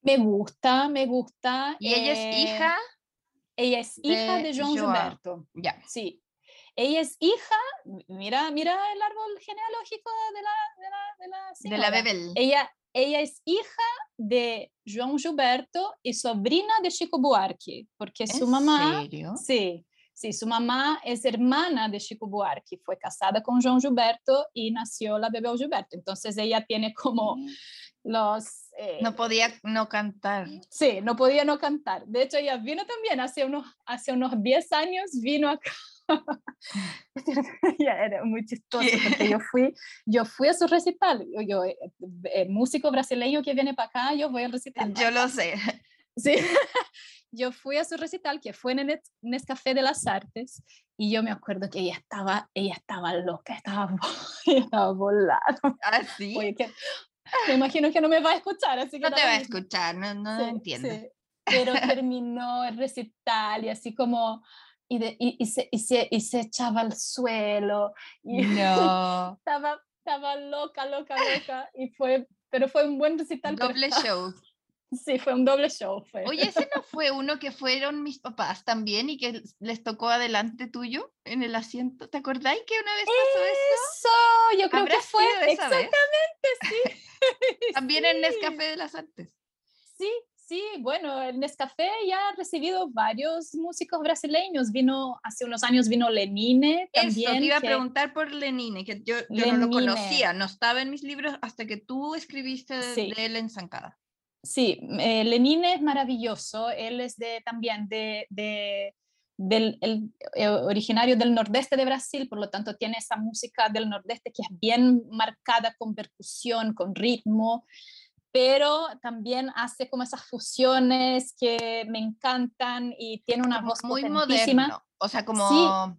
Me gusta, me gusta. ¿Y ella es hija? ella es hija de, João Gilberto. Ya. Sí. Ella es hija, mira, mira el árbol genealógico de la, de la, de la, de la Bebel. Ella, ella es hija de João Gilberto y sobrina de Chico Buarque, porque su mamá, serio? sí, sí, su mamá es hermana de Chico Buarque, fue casada con João Gilberto y nació la Bebel Gilberto. Entonces ella tiene como Mm. los... eh, No podía no cantar. Sí, no podía no cantar. De hecho, ella vino también hace unos, hace unos 10 años, vino acá. era muy chistoso porque yo fui, yo fui a su recital. Yo, eh, eh, músico brasileño que viene para acá, yo voy al recital. Yo lo sé. Sí. yo fui a su recital que fue en el Nescafé de las Artes y yo me acuerdo que ella estaba, ella estaba loca, estaba, estaba volada. ¿Ah, sí? Oye, que, me imagino que no me va a escuchar, así que no te va a escuchar, no, no Sí, entiendo. sí. Pero terminó el recital y así como, y, de- y, y se, y, se, y se echaba al suelo. Y No. estaba, estaba loca, loca, loca. Y fue, pero fue un buen recital. Doble show. Sí, fue un doble show. Fue. Oye, ese no fue uno que fueron mis papás también y que les tocó adelante tuyo en el asiento. ¿Te acordáis que una vez pasó eso? Eso, yo creo ¿Habrá que fue vez? exactamente, sí. También en Sí. Nescafé de las Artes. Sí, sí, bueno, el Nescafé ya ha recibido varios músicos brasileños. Vino, hace unos años vino Lenine también. Eso, te iba a preguntar por Lenine, que yo, yo no lo conocía, no estaba en mis libros hasta que tú escribiste de, Sí. de él en Zancada. Sí, eh, Lenine es maravilloso. Él es de, también de, de- del, el, eh, originario del nordeste de Brasil, por lo tanto tiene esa música del nordeste que es bien marcada con percusión, con ritmo, pero también hace como esas fusiones que me encantan y tiene una Como voz muy moderno, o sea, como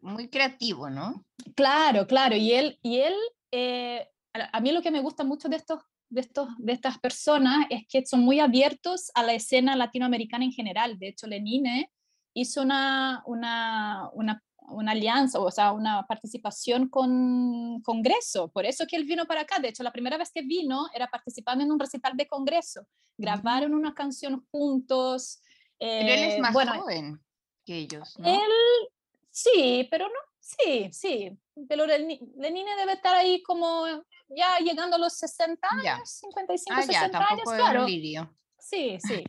muy creativo, ¿no? Claro, claro. Y él, y él eh, a mí lo que me gusta mucho de estos, de estos, de estas personas es que son muy abiertos a la escena latinoamericana en general. De hecho, Lenine hizo una, una, una, una alianza, o sea, una participación con Congreso. Por eso que él vino para acá. De hecho, la primera vez que vino era participando en un recital de Congreso. Grabaron una canción juntos. Pero él es eh, más bueno, joven que ellos, ¿no? él, sí, pero no, sí, sí, pero Leni- Lenine debe estar ahí como ya llegando a los 60 años, Ya. 55, Ah, ya, 60 años, tampoco es claro. Sí, sí.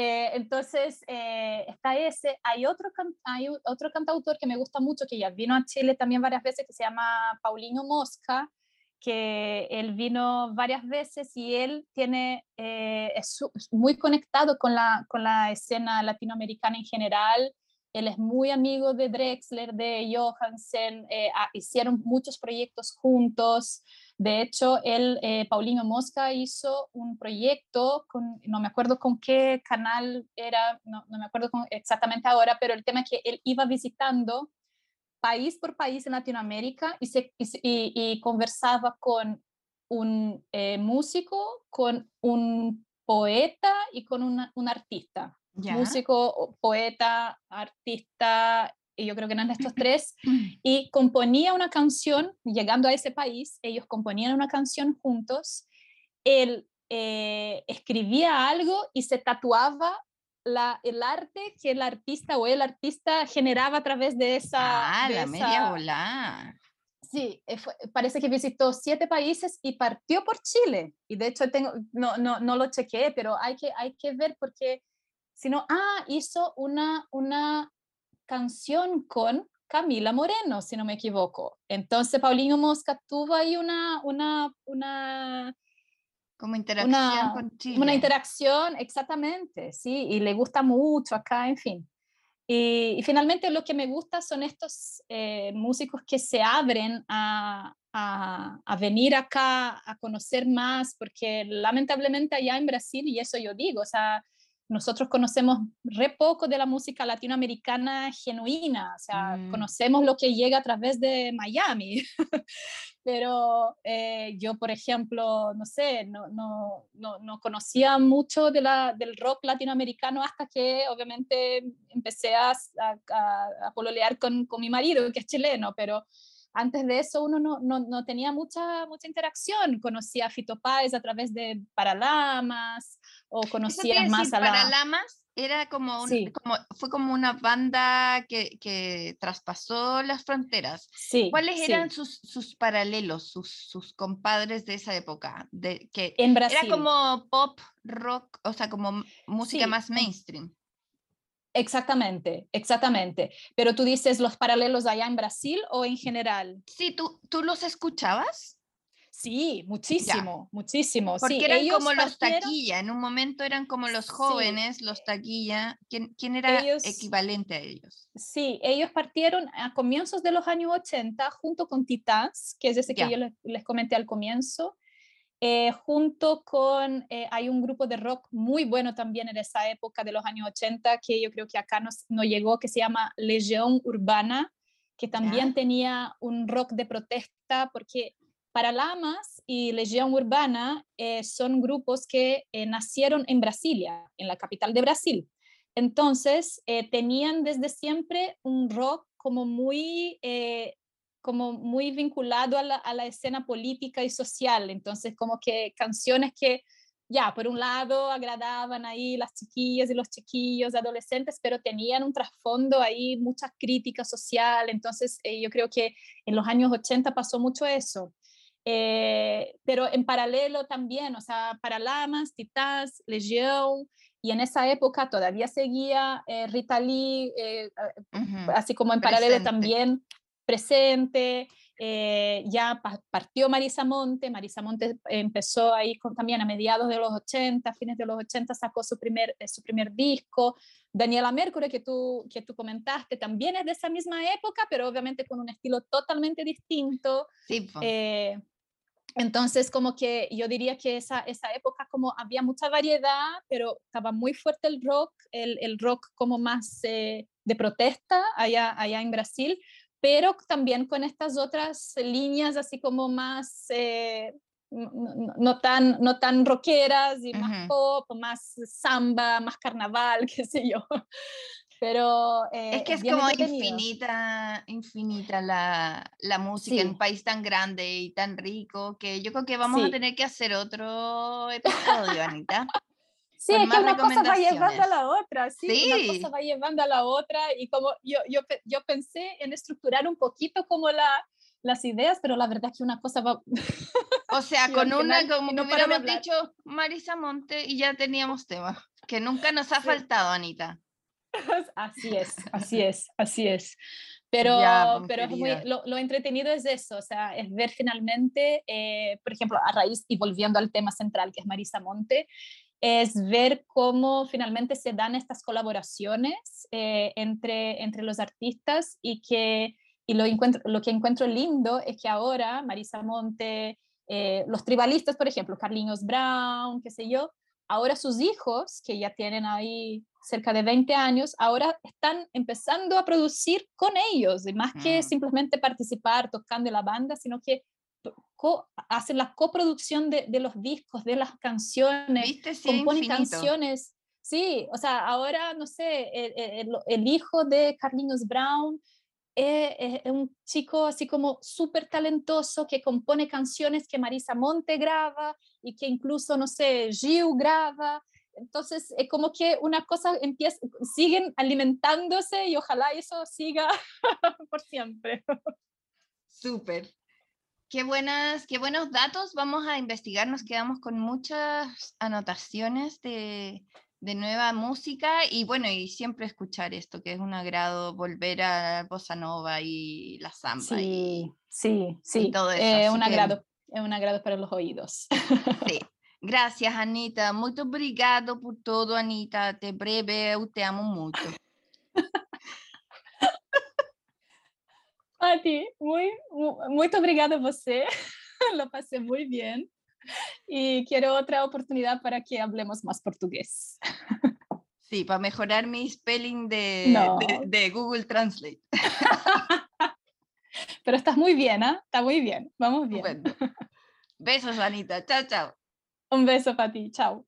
Eh, entonces, eh, está ese. Hay otro, hay otro cantautor que me gusta mucho, que ya vino a Chile también varias veces, que se llama Paulinho Mosca, que él vino varias veces y él tiene, eh, es muy conectado con la, con la escena latinoamericana en general. Él es muy amigo de Drexler, de Johansen, eh, ah, hicieron muchos proyectos juntos. De hecho, él, eh, Paulinho Mosca hizo un proyecto, con, no me acuerdo con qué canal era, no, no me acuerdo con- exactamente ahora, pero el tema es que él iba visitando país por país en Latinoamérica y, se, y, conversaba con un eh, músico, con un poeta y con una- un artista. Músico, poeta, artista, y yo creo que eran estos tres, y componía una canción, llegando a ese país, ellos componían una canción juntos, él eh, escribía algo y se tatuaba la, el arte que el artista o el artista generaba a través de esa... Ah, de la esa- media volá. Sí, eh, fue- parece que visitó siete países y partió por Chile. Y de hecho tengo, no, no, no lo chequeé, pero hay que, hay que ver porque, si no, ah, hizo una, una canción con Camila Moreno, si no me equivoco. Entonces Paulinho Mosca tuvo ahí una, una, una, Como interacción una, con Chile. una interacción, exactamente, sí, y le gusta mucho acá, en fin. Y, y finalmente lo que me gusta son estos eh, músicos que se abren a, a, a venir acá a conocer más, porque lamentablemente allá en Brasil, y eso yo digo, o sea, nosotros conocemos re poco de la música latinoamericana genuina, o sea, Mm. conocemos lo que llega a través de Miami, pero eh, yo, por ejemplo, no sé, no, no, no, no conocía mucho de la, del rock latinoamericano hasta que obviamente empecé a, a, a- pololear con, con mi marido, que es chileno, pero antes de eso uno no, no, no, tenía mucha, mucha interacción. Conocía a Fito Páez a través de Paralamas o conocía más a la... Paralamas era como, como, fue como una banda que, que traspasó las fronteras. Sí, ¿Cuáles eran sus, sus, paralelos, sus, sus, compadres de esa época? De, que en Brasil. Era como pop, rock, o sea, como música más mainstream. Exactamente, exactamente. Pero tú dices los paralelos allá en Brasil o en general? Sí, ¿tú, tú los escuchabas? Sí, muchísimo, muchísimo. Porque eran como los taquilla, en un momento eran como los jóvenes, los taquilla. ¿Quién, quién era equivalente a ellos? Sí, ellos partieron a comienzos de los años 80 junto con Titans, que es ese que yo les, comenté al comienzo. Eh, junto con, eh, hay un grupo de rock muy bueno también en esa época de los años 80 que yo creo que acá no, no llegó, que se llama Legión Urbana, que también tenía un rock de protesta porque Paralamas y Legión Urbana eh, son grupos que nacieron en Brasilia, en la capital de Brasil. Entonces, tenían desde siempre un rock como muy, como muy vinculado a la, a la, escena política y social. Entonces, como que canciones que, ya, por un lado agradaban ahí las chiquillas y los chiquillos, adolescentes, pero tenían un trasfondo ahí, mucha crítica social. Entonces, yo creo que en los años 80 pasó mucho eso. Eh, pero en paralelo también, o sea, Paralamas, Titás, Legión, y en esa época todavía seguía eh, Rita Lee, eh, así como en paralelo también presente, ya partió Marisa Monte, Marisa Monte empezó ahí con, también a mediados de los 80, fines de los 80 sacó su primer, su primer disco, Daniela Mercury, que tú, que tú comentaste, también es de esa misma época, pero obviamente con un estilo totalmente distinto. Sí, entonces, como que yo diría que esa, esa época como había mucha variedad, pero estaba muy fuerte el rock, el, el rock como más eh, de protesta allá, allá en Brasil, pero también con estas otras líneas así como más, eh, no, tan, no tan rockeras y más pop, más samba, más carnaval, qué sé yo. Pero eh, es que es como infinita, infinita la, la música en un país tan grande y tan rico que yo creo que vamos a tener que hacer otro episodio, Anita. Sí, es que una cosa va llevando a la otra, sí, una cosa va llevando a la otra y como yo, yo, yo pensé en estructurar un poquito como la, las ideas, pero la verdad es que una cosa va... O sea, con una, como no hubiéramos dicho Marisa Monte y ya teníamos tema, que nunca nos ha faltado, Anita. Así es, así es, así es. Pero, pues, pero lo, entretenido es eso, o sea, es ver finalmente, eh, por ejemplo, a raíz y volviendo al tema central que es Marisa Monte, es ver cómo finalmente se dan estas colaboraciones eh, entre, entre los artistas y que y lo, encuentro, lo que encuentro lindo es que ahora Marisa Monte, eh, los tribalistas, por ejemplo, Carlinhos Brown, qué sé yo, ahora sus hijos, que ya tienen ahí cerca de 20 años, ahora están empezando a producir con ellos, y más que mm. simplemente participar tocando en la banda, sino que hacen la coproducción de, de, los discos, de las canciones, componen canciones. Sí, o sea, ahora, no sé, el, el, hijo de Carlinhos Brown es, un chico así como súper talentoso que compone canciones que Marisa Monte graba y que incluso, no sé, Gil graba. Entonces, es como que una cosa empieza, siguen alimentándose y ojalá eso siga por siempre. Súper. Qué, buenas, qué buenos datos. Vamos a investigar. Nos quedamos con muchas anotaciones de, de nueva música y bueno, y siempre escuchar esto, que es un agrado volver a Bossa Nova y la samba. Sí, sí, sí. todo eso. un agrado, es un agrado para los oídos. Sí. Gracias, Anita. Muito obrigado por todo, Anita. Te breve, eu te amo muito. Pati, muy, muito obrigada a você. Lo pasé muy bien. Y quiero otra oportunidad para que hablemos más portugués. Sí, para mejorar mi spelling de, de, Google Translate. Pero estás muy bien, ¿ah? Está muy bien. Vamos bien. Besos, Anita. Chao, chao. Un beso para ti, chao.